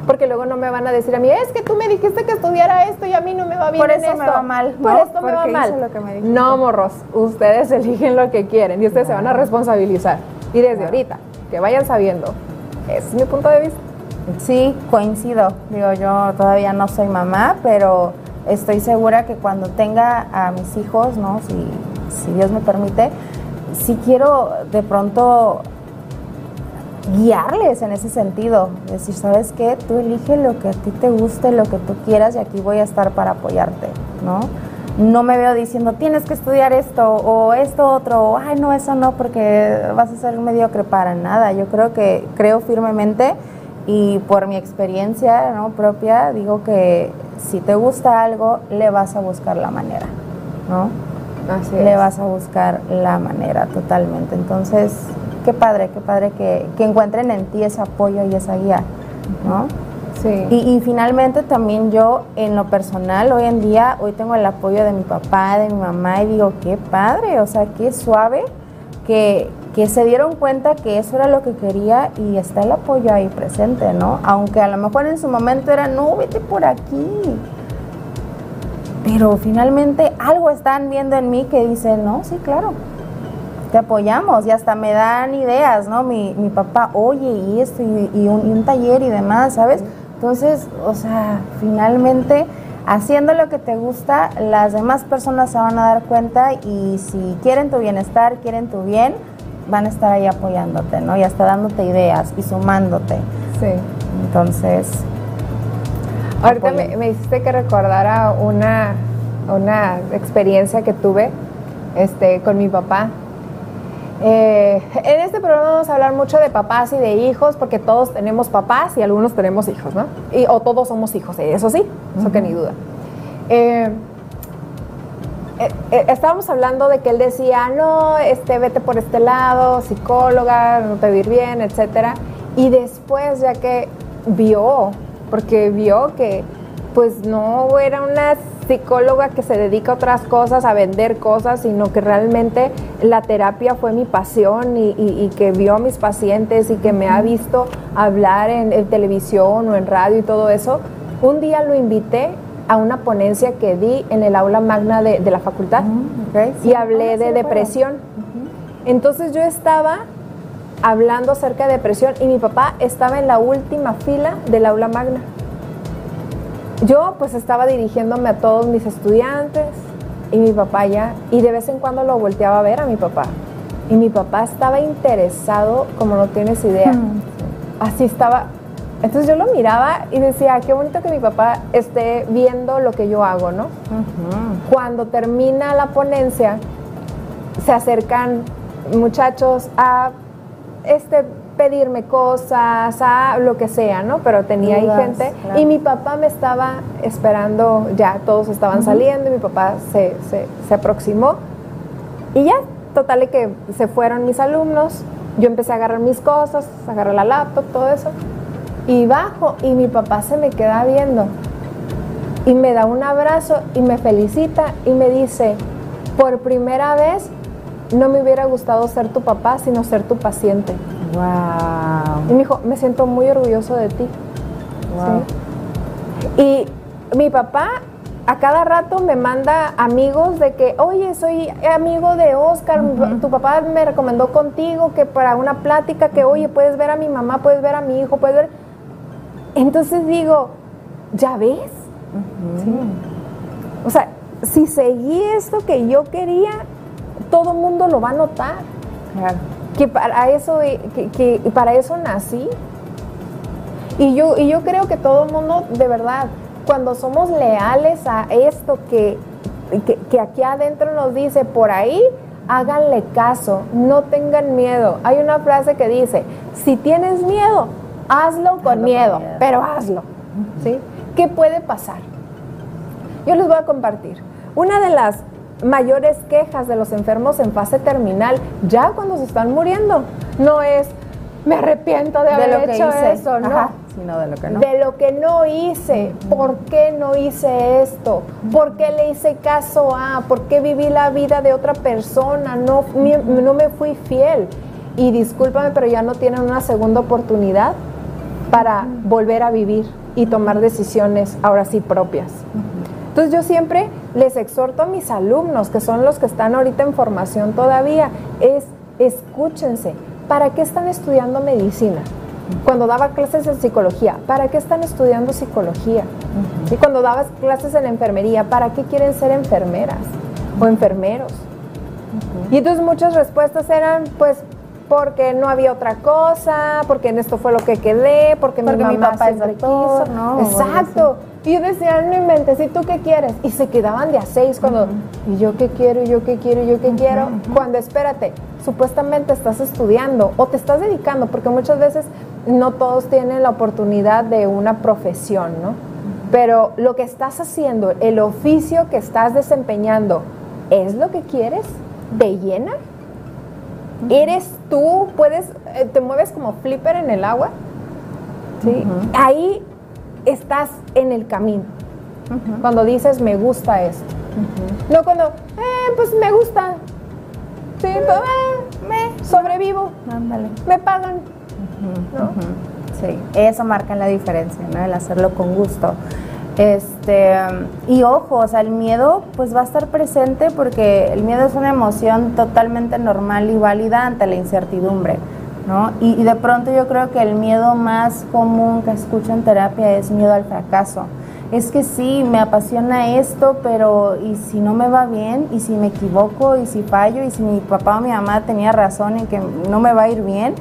Porque luego no me van a decir a mí, es que tú me dijiste que estudiara esto y a mí no me va bien. Por eso en me esto. va mal, Por ¿no? esto me va mal. lo que me no, morros. Ustedes eligen lo que quieren y ustedes se van a responsabilizar. Y desde ahorita, que vayan sabiendo. Ese es mi punto de vista. Sí, coincido. Digo, yo todavía no soy mamá, pero estoy segura que cuando tenga a mis hijos, ¿no? Si, si Dios me permite, sí quiero de pronto guiarles en ese sentido. Decir, ¿sabes qué? Tú elige lo que a ti te guste, lo que tú quieras y aquí voy a estar para apoyarte, ¿no? No me veo diciendo, tienes que estudiar esto o esto otro, o, ay, no, eso no, porque vas a ser mediocre para nada. Yo creo que, creo firmemente y por mi experiencia propia, digo que si te gusta algo, le vas a buscar la manera, ¿no? Así le vas a buscar la manera totalmente. Entonces, qué padre, qué padre que, que encuentren en ti ese apoyo y esa guía, ¿no? Sí. Y, y finalmente también yo, en lo personal, hoy en día, hoy tengo el apoyo de mi papá, de mi mamá, y digo, qué padre, o sea, qué suave que, que se dieron cuenta que eso era lo que quería y está el apoyo ahí presente, ¿no? Aunque a lo mejor en su momento era, no, vete por aquí. Pero finalmente algo están viendo en mí que dice, no, sí, claro, te apoyamos y hasta me dan ideas, ¿no? Mi, mi papá, oye, y esto, y, y un, y un taller y demás, ¿sabes? Entonces, o sea, finalmente, haciendo lo que te gusta, las demás personas se van a dar cuenta y si quieren tu bienestar, quieren tu bien, van a estar ahí apoyándote, ¿no? Y hasta dándote ideas y sumándote. sí. Entonces, Ahorita me, me hiciste que recordara una, una experiencia que tuve este, con mi papá. Eh, en este programa vamos a hablar mucho de papás y de hijos, porque todos tenemos papás y algunos tenemos hijos, ¿no? Y, o todos somos hijos, eh, eso sí, eso que ni duda. Eh, estábamos hablando de que él decía, no, este, vete por este lado, psicóloga, no te va a ir bien, etcétera. Y después, ya que vio, porque vio que pues no era una psicóloga que se dedica a otras cosas, a vender cosas, sino que realmente la terapia fue mi pasión y, y- y que vio a mis pacientes y que me ha visto hablar en, en televisión o en radio y todo eso. Un día lo invité a una ponencia que di en el aula magna de, de la facultad ¿ok? y hablé Ah, de depresión. Entonces yo estaba hablando acerca de depresión y mi papá estaba en la última fila del aula magna. Yo pues estaba dirigiéndome a todos mis estudiantes y mi papá ya, y de vez en cuando lo volteaba a ver a mi papá. Y mi papá estaba interesado como no tienes idea. Mm. Así estaba. Entonces yo lo miraba y decía, qué bonito que mi papá esté viendo lo que yo hago, ¿no? Cuando termina la ponencia, se acercan muchachos a este pedirme cosas, a lo que sea, ¿no? Pero tenía ahí gente. Claro. y mi papá me estaba esperando, ya todos estaban saliendo y mi papá se, se, se aproximó. Y ya, total que se fueron mis alumnos, yo empecé a agarrar mis cosas, agarré la laptop, todo eso. Y bajo y mi papá se me queda viendo. Y me da un abrazo y me felicita y me dice, por primera vez no me hubiera gustado ser tu papá, sino ser tu paciente. Wow. Y me dijo, me siento muy orgulloso de ti. Wow. Sí. Y mi papá a cada rato me manda amigos de que, oye, soy amigo de Oscar, tu papá me recomendó contigo que para una plática, que, oye, puedes ver a mi mamá, puedes ver a mi hijo, puedes ver... Entonces digo, ¿ya ves? Sí. O sea, si seguí esto que yo quería, todo el mundo lo va a notar. Claro. Que para eso, que, que para eso nací. Y yo, y yo creo que todo el mundo, de verdad, cuando somos leales a esto que, que, que aquí adentro nos dice, por ahí, háganle caso, no tengan miedo. Hay una frase que dice, si tienes miedo, hazlo con Hazlo miedo, con miedo. pero hazlo. ¿sí? ¿Qué puede pasar? Yo les voy a compartir. Una de las mayores quejas de los enfermos en fase terminal, ya cuando se están muriendo, no es, me arrepiento de, haber hecho eso, no. sino de lo que no. De lo que no hice. ¿Por qué no hice esto? ¿Por qué le hice caso a? ¿Por qué viví la vida de otra persona? No, no me fui fiel. Y discúlpame, pero ya no tienen una segunda oportunidad para volver a vivir y tomar decisiones ahora sí propias. Entonces yo siempre les exhorto a mis alumnos, que son los que están ahorita en formación todavía, es escúchense, ¿para qué están estudiando medicina? Cuando daba clases en psicología, ¿para qué están estudiando psicología? Y cuando dabas clases en enfermería, ¿para qué quieren ser enfermeras o enfermeros? Y entonces muchas respuestas eran, pues, porque no había otra cosa, porque en esto fue lo que quedé, porque, mi, mamá papá es doctor, ¿no? Exacto. Y yo decía, no inventes, ¿y tú qué quieres? Y se quedaban de a seis cuando, ¿y yo qué quiero? ¿Y yo qué quiero? ¿Y yo qué quiero? Cuando espérate, supuestamente estás estudiando o te estás dedicando, porque muchas veces no todos tienen la oportunidad de una profesión, ¿no? Pero lo que estás haciendo, el oficio que estás desempeñando, ¿es lo que quieres? ¿Te llena? ¿Eres tú? ¿Puedes, eh, te mueves como flipper en el agua? ¿Sí? Ahí estás en el camino. Cuando dices, me gusta esto. No cuando, eh, pues me gusta. Sí, pues, eh, me sobrevivo. Me pagan. Sí, eso marca la diferencia, ¿no? El hacerlo con gusto. Este, y ojo, o sea, el miedo pues va a estar presente porque el miedo es una emoción totalmente normal y válida ante la incertidumbre. Y, de pronto yo creo que el miedo más común que escucho en terapia es miedo al fracaso. Es que sí, me apasiona esto, pero ¿y si no me va bien? ¿Y si me equivoco? ¿Y si fallo? ¿Y si mi papá o mi mamá tenía razón en que no me va a ir bien?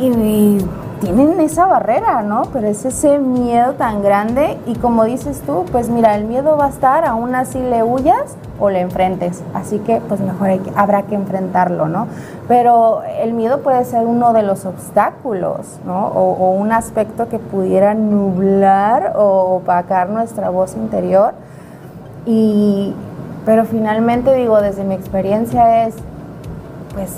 y tienen esa barrera, ¿no? Pero es ese miedo tan grande y como dices tú, pues mira, el miedo va a estar, aún así le huyas o le enfrentes. Así que pues mejor habrá que enfrentarlo, ¿no? Pero el miedo puede ser uno de los obstáculos, ¿no? O, un aspecto que pudiera nublar o opacar nuestra voz interior. Y, pero finalmente digo, desde mi experiencia es, pues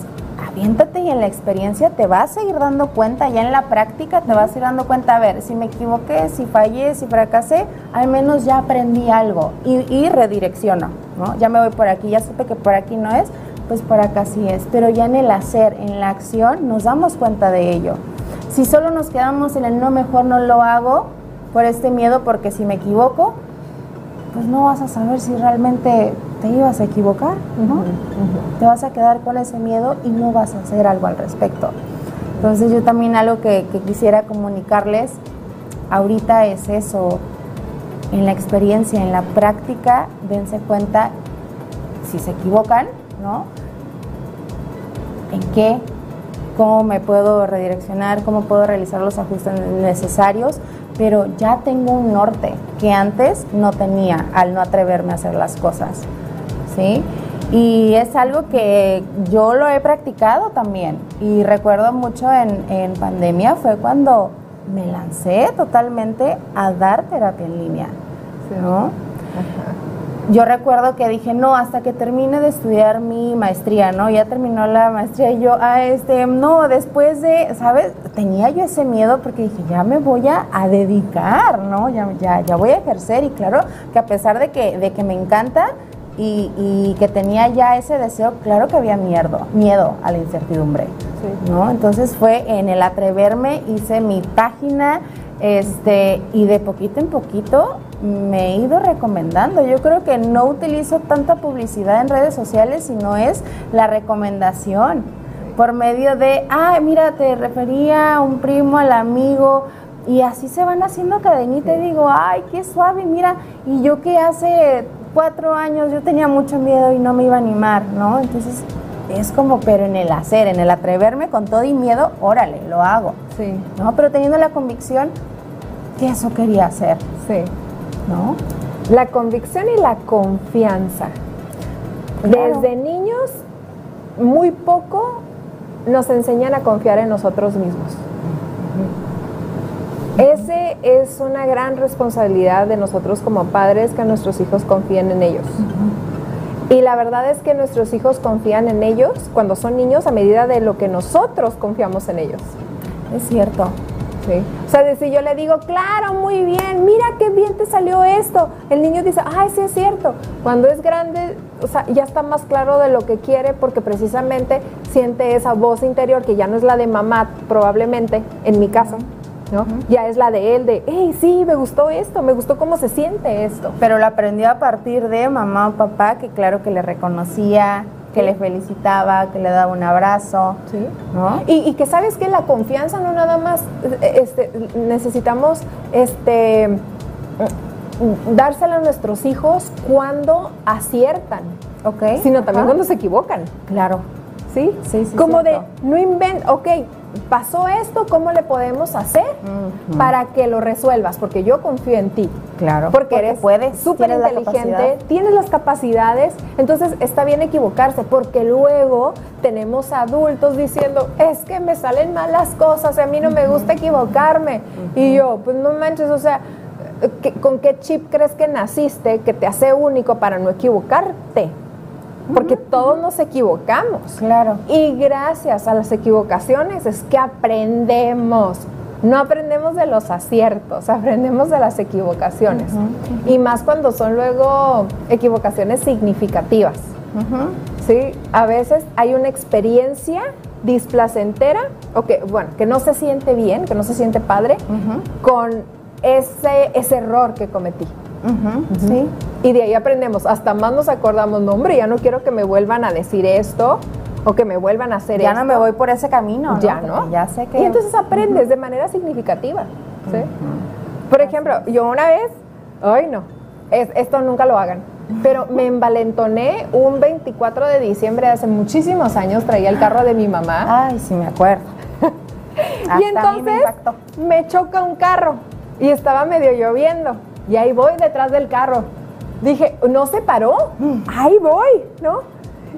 aviéntate y en la experiencia te vas a ir dando cuenta, ya en la práctica te vas a ir dando cuenta, a ver, si me equivoqué, si fallé, si fracasé, al menos ya aprendí algo y, y redirecciono, ¿no? Ya me voy por aquí, ya supe que por aquí no es, pues por acá sí es, pero ya en el hacer, en la acción, nos damos cuenta de ello. Si solo nos quedamos en el no, mejor no lo hago por este miedo, porque si me equivoco, pues no vas a saber si realmente te ibas a equivocar, ¿no? Te vas a quedar con ese miedo y no vas a hacer algo al respecto. Entonces yo también algo que, quisiera comunicarles ahorita es eso, en la experiencia, en la práctica, dense cuenta si se equivocan, ¿no? ¿En qué? ¿Cómo me puedo redireccionar? ¿Cómo puedo realizar los ajustes necesarios? Pero ya tengo un norte que antes no tenía al no atreverme a hacer las cosas. ¿Sí? Y es algo que yo lo he practicado también. Y recuerdo mucho en, en pandemia fue cuando me lancé totalmente a dar terapia en línea, ¿no? Yo recuerdo que dije, no, hasta que termine de estudiar mi maestría, ¿no? Ya terminó la maestría y yo, ah, este, no, después de, ¿sabes? Tenía yo ese miedo porque dije, ya me voy a, dedicar, ¿no? Ya, ya, ya voy a ejercer y claro que a pesar de que, de que me encanta, y, que tenía ya ese deseo, claro que había miedo, miedo a la incertidumbre. ¿no? Entonces fue en el atreverme, hice mi página este, y de poquito en poquito me he ido recomendando. Yo creo que no utilizo tanta publicidad en redes sociales, sino es la recomendación por medio de, ah, mira, te refería a un primo, al amigo, y así se van haciendo cadenita y digo, ay, qué suave, mira, y yo que hace cuatro años yo tenía mucho miedo y no me iba a animar, ¿no? Entonces es como, pero en el hacer, en el atreverme con todo y miedo, órale, lo hago. Sí. ¿No? Pero teniendo la convicción que eso quería hacer. Sí. ¿No? La convicción y la confianza. Desde niños, muy poco nos enseñan a confiar en nosotros mismos. Ese es una gran responsabilidad de nosotros como padres que nuestros hijos confíen en ellos. Y la verdad es que nuestros hijos confían en ellos cuando son niños a medida de lo que nosotros confiamos en ellos. Es cierto. Sí. O sea, de si yo le digo, claro, muy bien, mira qué bien te salió esto, el niño dice, ay, sí es cierto. Cuando es grande, o sea, ya está más claro de lo que quiere porque precisamente siente esa voz interior que ya no es la de mamá, probablemente, en mi caso, ¿no? Ya es la de él, de, hey, sí, me gustó esto, me gustó cómo se siente esto. Pero lo aprendió a partir de mamá o papá, que claro que le reconocía, que le felicitaba, que le daba un abrazo. Sí. ¿no? Y, y que sabes que la confianza no nada más este, necesitamos este, dársela a nuestros hijos cuando aciertan, Ok. sino también Ajá. cuando se equivocan. Claro. ¿Sí? Sí, sí, Como de, no invent, ok, pasó esto, ¿cómo le podemos hacer para que lo resuelvas? Porque yo confío en ti. Claro. Porque, eres puedes, súper tienes inteligente, tienes las capacidades, entonces está bien equivocarse, porque luego tenemos adultos diciendo, es que me salen mal las cosas, a mí no me gusta equivocarme. Y yo, pues no manches, o sea, ¿qué- ¿con qué chip crees que naciste que te hace único para no equivocarte? Porque todos nos equivocamos. Claro. Y gracias a las equivocaciones es que aprendemos. No aprendemos de los aciertos, aprendemos de las equivocaciones. Y más cuando son luego equivocaciones significativas. ¿sí? A veces hay una experiencia displacentera, o que, bueno, que no se siente bien, que no se siente padre, con ese, ese error que cometí. Ujú. Sí. Y de ahí aprendemos, hasta más nos acordamos, no hombre, ya no quiero que me vuelvan a decir esto o que me vuelvan a hacer Ya esto. no me voy por ese camino. Ya no. Ya sé que. Y entonces aprendes de manera significativa. ¿sí? Por ejemplo, yo una vez, ay no, es- esto nunca lo hagan, pero me envalentoné un 24 de diciembre de hace muchísimos años, traía el carro de mi mamá Ay, sí me acuerdo. y me entonces impactó. me choca un carro y estaba medio lloviendo y ahí voy detrás del carro. Dije, no se paró, ahí voy, ¿no?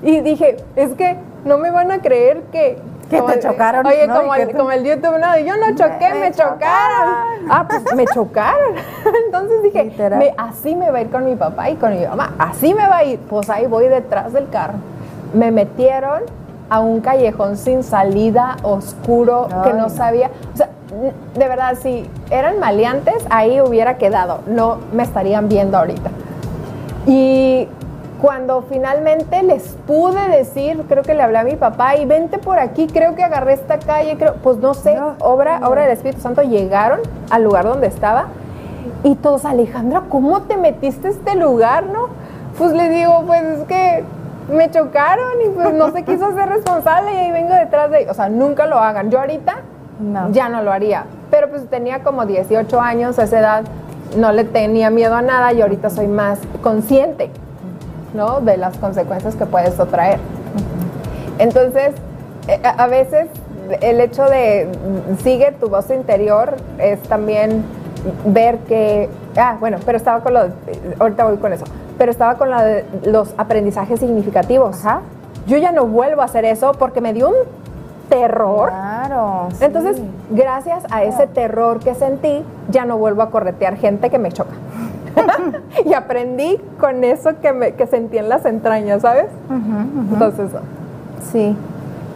Y dije, es que no me van a creer que... Que te chocaron, Oye, ¿no? como, el, tú- como el YouTube, no, yo no choqué, Me me, chocaron. chocaron. Ah, pues me chocaron. Entonces dije, me- así me va a ir con mi papá y con mi mamá, así me va a ir. Pues ahí voy detrás del carro. Me metieron a un callejón sin salida, oscuro, que no no. sabía. O sea, de verdad, si eran maleantes, ahí hubiera quedado. No me estarían viendo ahorita. Y cuando finalmente les pude decir, creo que le hablé a mi papá y vente por aquí, creo que agarré esta calle, creo, pues no sé, No. obra, obra del Espíritu Santo, llegaron al lugar donde estaba y todos, Alejandra, ¿cómo te metiste a este lugar, no? Pues le digo, pues es que me chocaron y pues no se quiso ser responsable y ahí vengo detrás de, o sea, nunca lo hagan. Yo ahorita No. ya no lo haría, pero pues tenía como 18 años, a esa edad no le tenía miedo a nada y ahorita soy más consciente, ¿no? De las consecuencias que puede esto traer. Entonces, eh, a veces el hecho de sigue tu voz interior es también ver que, ah, bueno, pero estaba con lo, ahorita voy con eso, pero estaba con la de los aprendizajes significativos. Ajá. Yo ya no vuelvo a hacer eso porque me dio un terror. Claro. sí. Entonces, gracias a ese terror que sentí, ya no vuelvo a corretear gente que me choca. y aprendí con eso que, me, que sentí en las entrañas, ¿sabes? Entonces, Sí.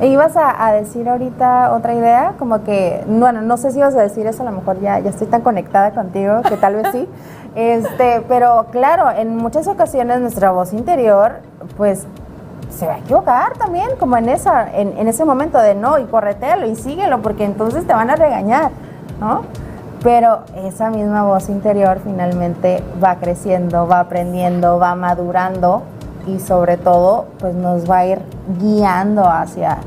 E ibas a, a decir ahorita otra idea, como que, bueno, no sé si ibas a decir eso, a lo mejor ya, ya estoy tan conectada contigo que tal vez sí. Este, pero claro, en muchas ocasiones nuestra voz interior, pues, se va a equivocar también, como en esa, en, en ese momento de no, y corretealo y síguelo, porque entonces te van a regañar, ¿no? Pero esa misma voz interior finalmente va creciendo, va aprendiendo, va madurando y sobre todo pues nos va a ir guiando hacia,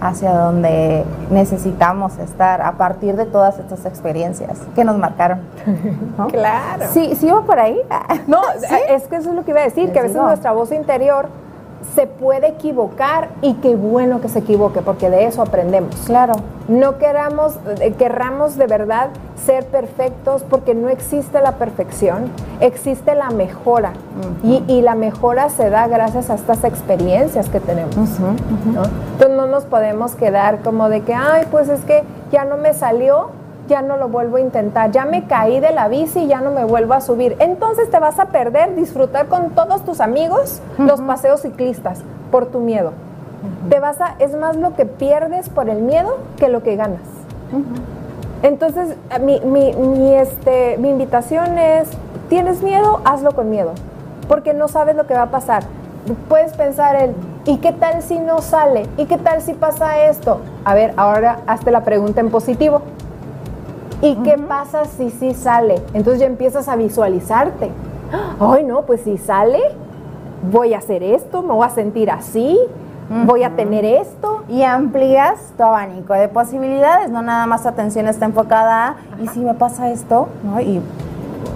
hacia donde necesitamos estar a partir de todas estas experiencias que nos marcaron. ¿no? claro. Sí, sí iba por ahí. No, ¿Sí? es que eso es lo que iba a decir, Les que a veces digo. nuestra voz interior se puede equivocar y qué bueno que se equivoque, porque de eso aprendemos. Claro. No queramos, eh, querramos de verdad ser perfectos porque no existe la perfección, existe la mejora. y, y la mejora se da gracias a estas experiencias que tenemos. ¿no? Entonces no nos podemos quedar como de que, ay, pues es que ya no me salió, ya no lo vuelvo a intentar, ya me caí de la bici y ya no me vuelvo a subir. Entonces te vas a perder disfrutar con todos tus amigos los paseos ciclistas por tu miedo. Te vas a, es más lo que pierdes por el miedo que lo que ganas. Entonces, mi, mi, mi, este, mi invitación es, ¿tienes miedo? Hazlo con miedo, porque no sabes lo que va a pasar. Puedes pensar el, ¿y qué tal si no sale? ¿Y qué tal si pasa esto? A ver, ahora hazte la pregunta en positivo. ¿Y qué pasa si sí sale? Entonces ya empiezas a visualizarte. Ay, no, pues si sale, voy a hacer esto, me voy a sentir así, voy a tener esto. Y amplías tu abanico de posibilidades, no nada más tu atención está enfocada a, ¿y si me pasa esto? ¿No? Y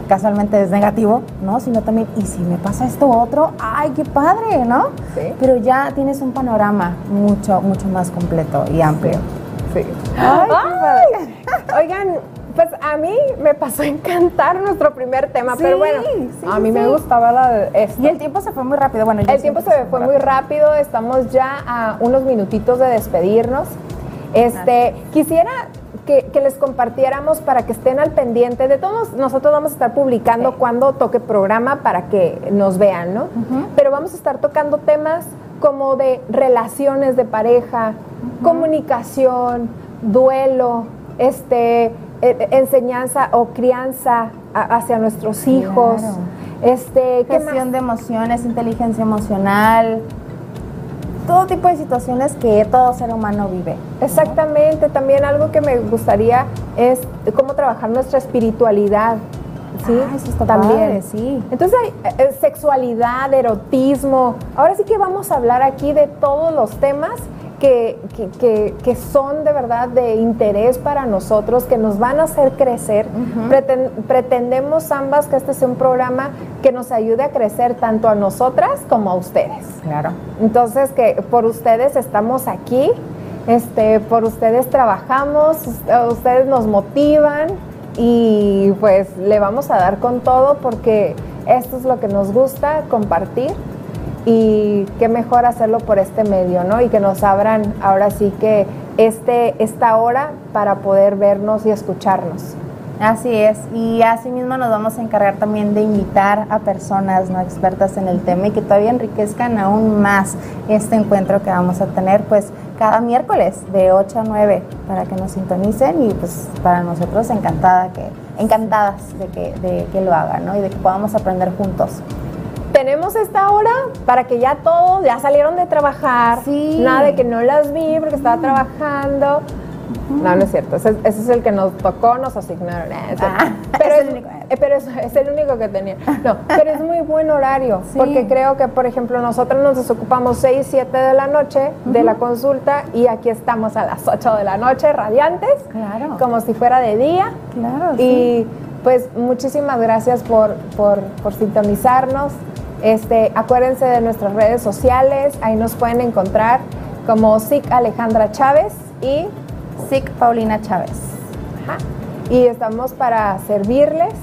casualmente es negativo, ¿no? Sino también, ¿y si me pasa esto otro? ¡Ay, qué padre! ¿No? Sí. Pero ya tienes un panorama mucho, mucho más completo y amplio. Sí. Ay. Oigan, pues a mí me pasó a encantar nuestro primer tema, Sí, pero bueno, sí, a sí, mí me gustaba la de esto. Y el tiempo se fue muy rápido. Bueno, El tiempo se fue muy rápido, estamos ya a unos minutitos de despedirnos. Este, quisiera que, que les compartiéramos para que estén al pendiente. De todos, nosotros vamos a estar publicando cuando toque programa para que nos vean, ¿no? Pero vamos a estar tocando temas como de relaciones de pareja, comunicación, duelo, este, eh, enseñanza o crianza a- hacia nuestros hijos. Claro. Este. Gestión de emociones, inteligencia emocional, todo tipo de situaciones que todo ser humano vive. Exactamente, también algo que me gustaría es cómo trabajar nuestra espiritualidad. ¿Sí? Ah, eso está también. padre, sí. Entonces hay eh, eh, sexualidad, erotismo. Ahora sí que vamos a hablar aquí de todos los temas que, que- que- son de verdad de interés para nosotros, que nos van a hacer crecer. Preten- pretendemos ambas que este sea un programa que nos ayude a crecer tanto a nosotras como a ustedes. Claro. Entonces, que por ustedes estamos aquí, este, por ustedes trabajamos, us- ustedes nos motivan y pues le vamos a dar con todo porque esto es lo que nos gusta compartir y qué mejor hacerlo por este medio, ¿no? Y que nos abran ahora sí que este, esta hora para poder vernos y escucharnos. Así es, y asimismo nos vamos a encargar también de invitar a personas no expertas en el tema y que todavía enriquezcan aún más este encuentro que vamos a tener pues cada miércoles de 8 a 9 para que nos sintonicen y pues para nosotros encantada que, encantadas de que, de que lo hagan ¿no? y de que podamos aprender juntos. tenemos esta hora para que ya todos ya salieron de trabajar. Sí. Nada de que no las vi porque estaba trabajando. No, no es cierto. Ese, ese es el que nos tocó, nos asignaron. Eh, ese- Ah, pero es es, el único. eh, pero es, es el único que tenía. No, pero es muy buen horario. Sí. Porque creo que, por ejemplo, nosotros nos desocupamos 6, 7 de la noche de la consulta y aquí estamos a las 8 de la noche, radiantes. Claro. Como si fuera de día. Claro, sí. Y pues muchísimas gracias por, por, por sintonizarnos. Este, acuérdense de nuestras redes sociales, ahí nos pueden encontrar como SIC Alejandra Chávez y, SIC Paulina Chávez. ajá, y estamos para servirles.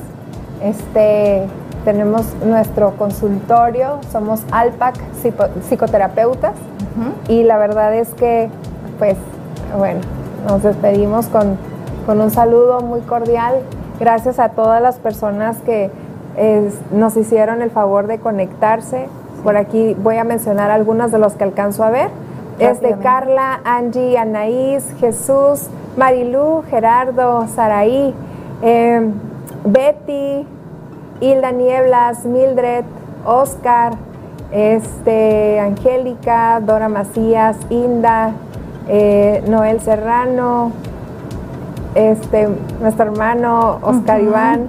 Este, tenemos nuestro consultorio, somos Alpac psico- psicoterapeutas y la verdad es que, pues, bueno, nos despedimos con, con un saludo muy cordial. Gracias a todas las personas que es- nos hicieron el favor de conectarse. Por aquí voy a mencionar algunas de los que alcanzo a ver. Es de. Carla, Angie, Anaís, Jesús, Marilú, Gerardo, Saraí, eh, Betty, Hilda Nieblas, Mildred, Oscar, este, Angélica, Dora Macías, Inda, eh, Noel Serrano, este, nuestro hermano Oscar Iván,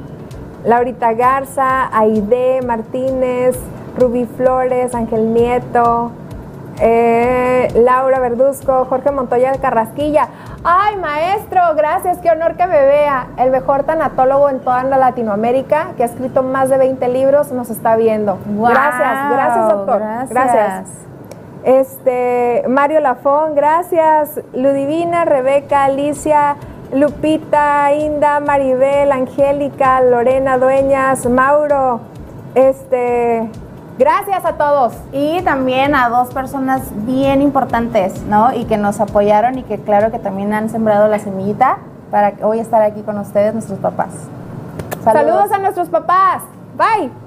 Laurita Garza, Aide Martínez, Rubí Flores, Ángel Nieto, eh, Laura Verduzco, Jorge Montoya de Carrasquilla. Ay, maestro, gracias, qué honor que me vea. El mejor tanatólogo en toda la Latinoamérica, que ha escrito más de 20 libros, nos está viendo. Guau, gracias, gracias, doctor. gracias. Este, Mario Lafón, gracias. Ludivina, Rebeca, Alicia, Lupita, Inda, Maribel, Angélica, Lorena Dueñas, Mauro. Este, gracias a todos. Y también a dos personas bien importantes, ¿no? Y que nos apoyaron y que claro que también han sembrado la semillita para hoy estar aquí con ustedes, nuestros papás. Saludos a nuestros papás. Bye.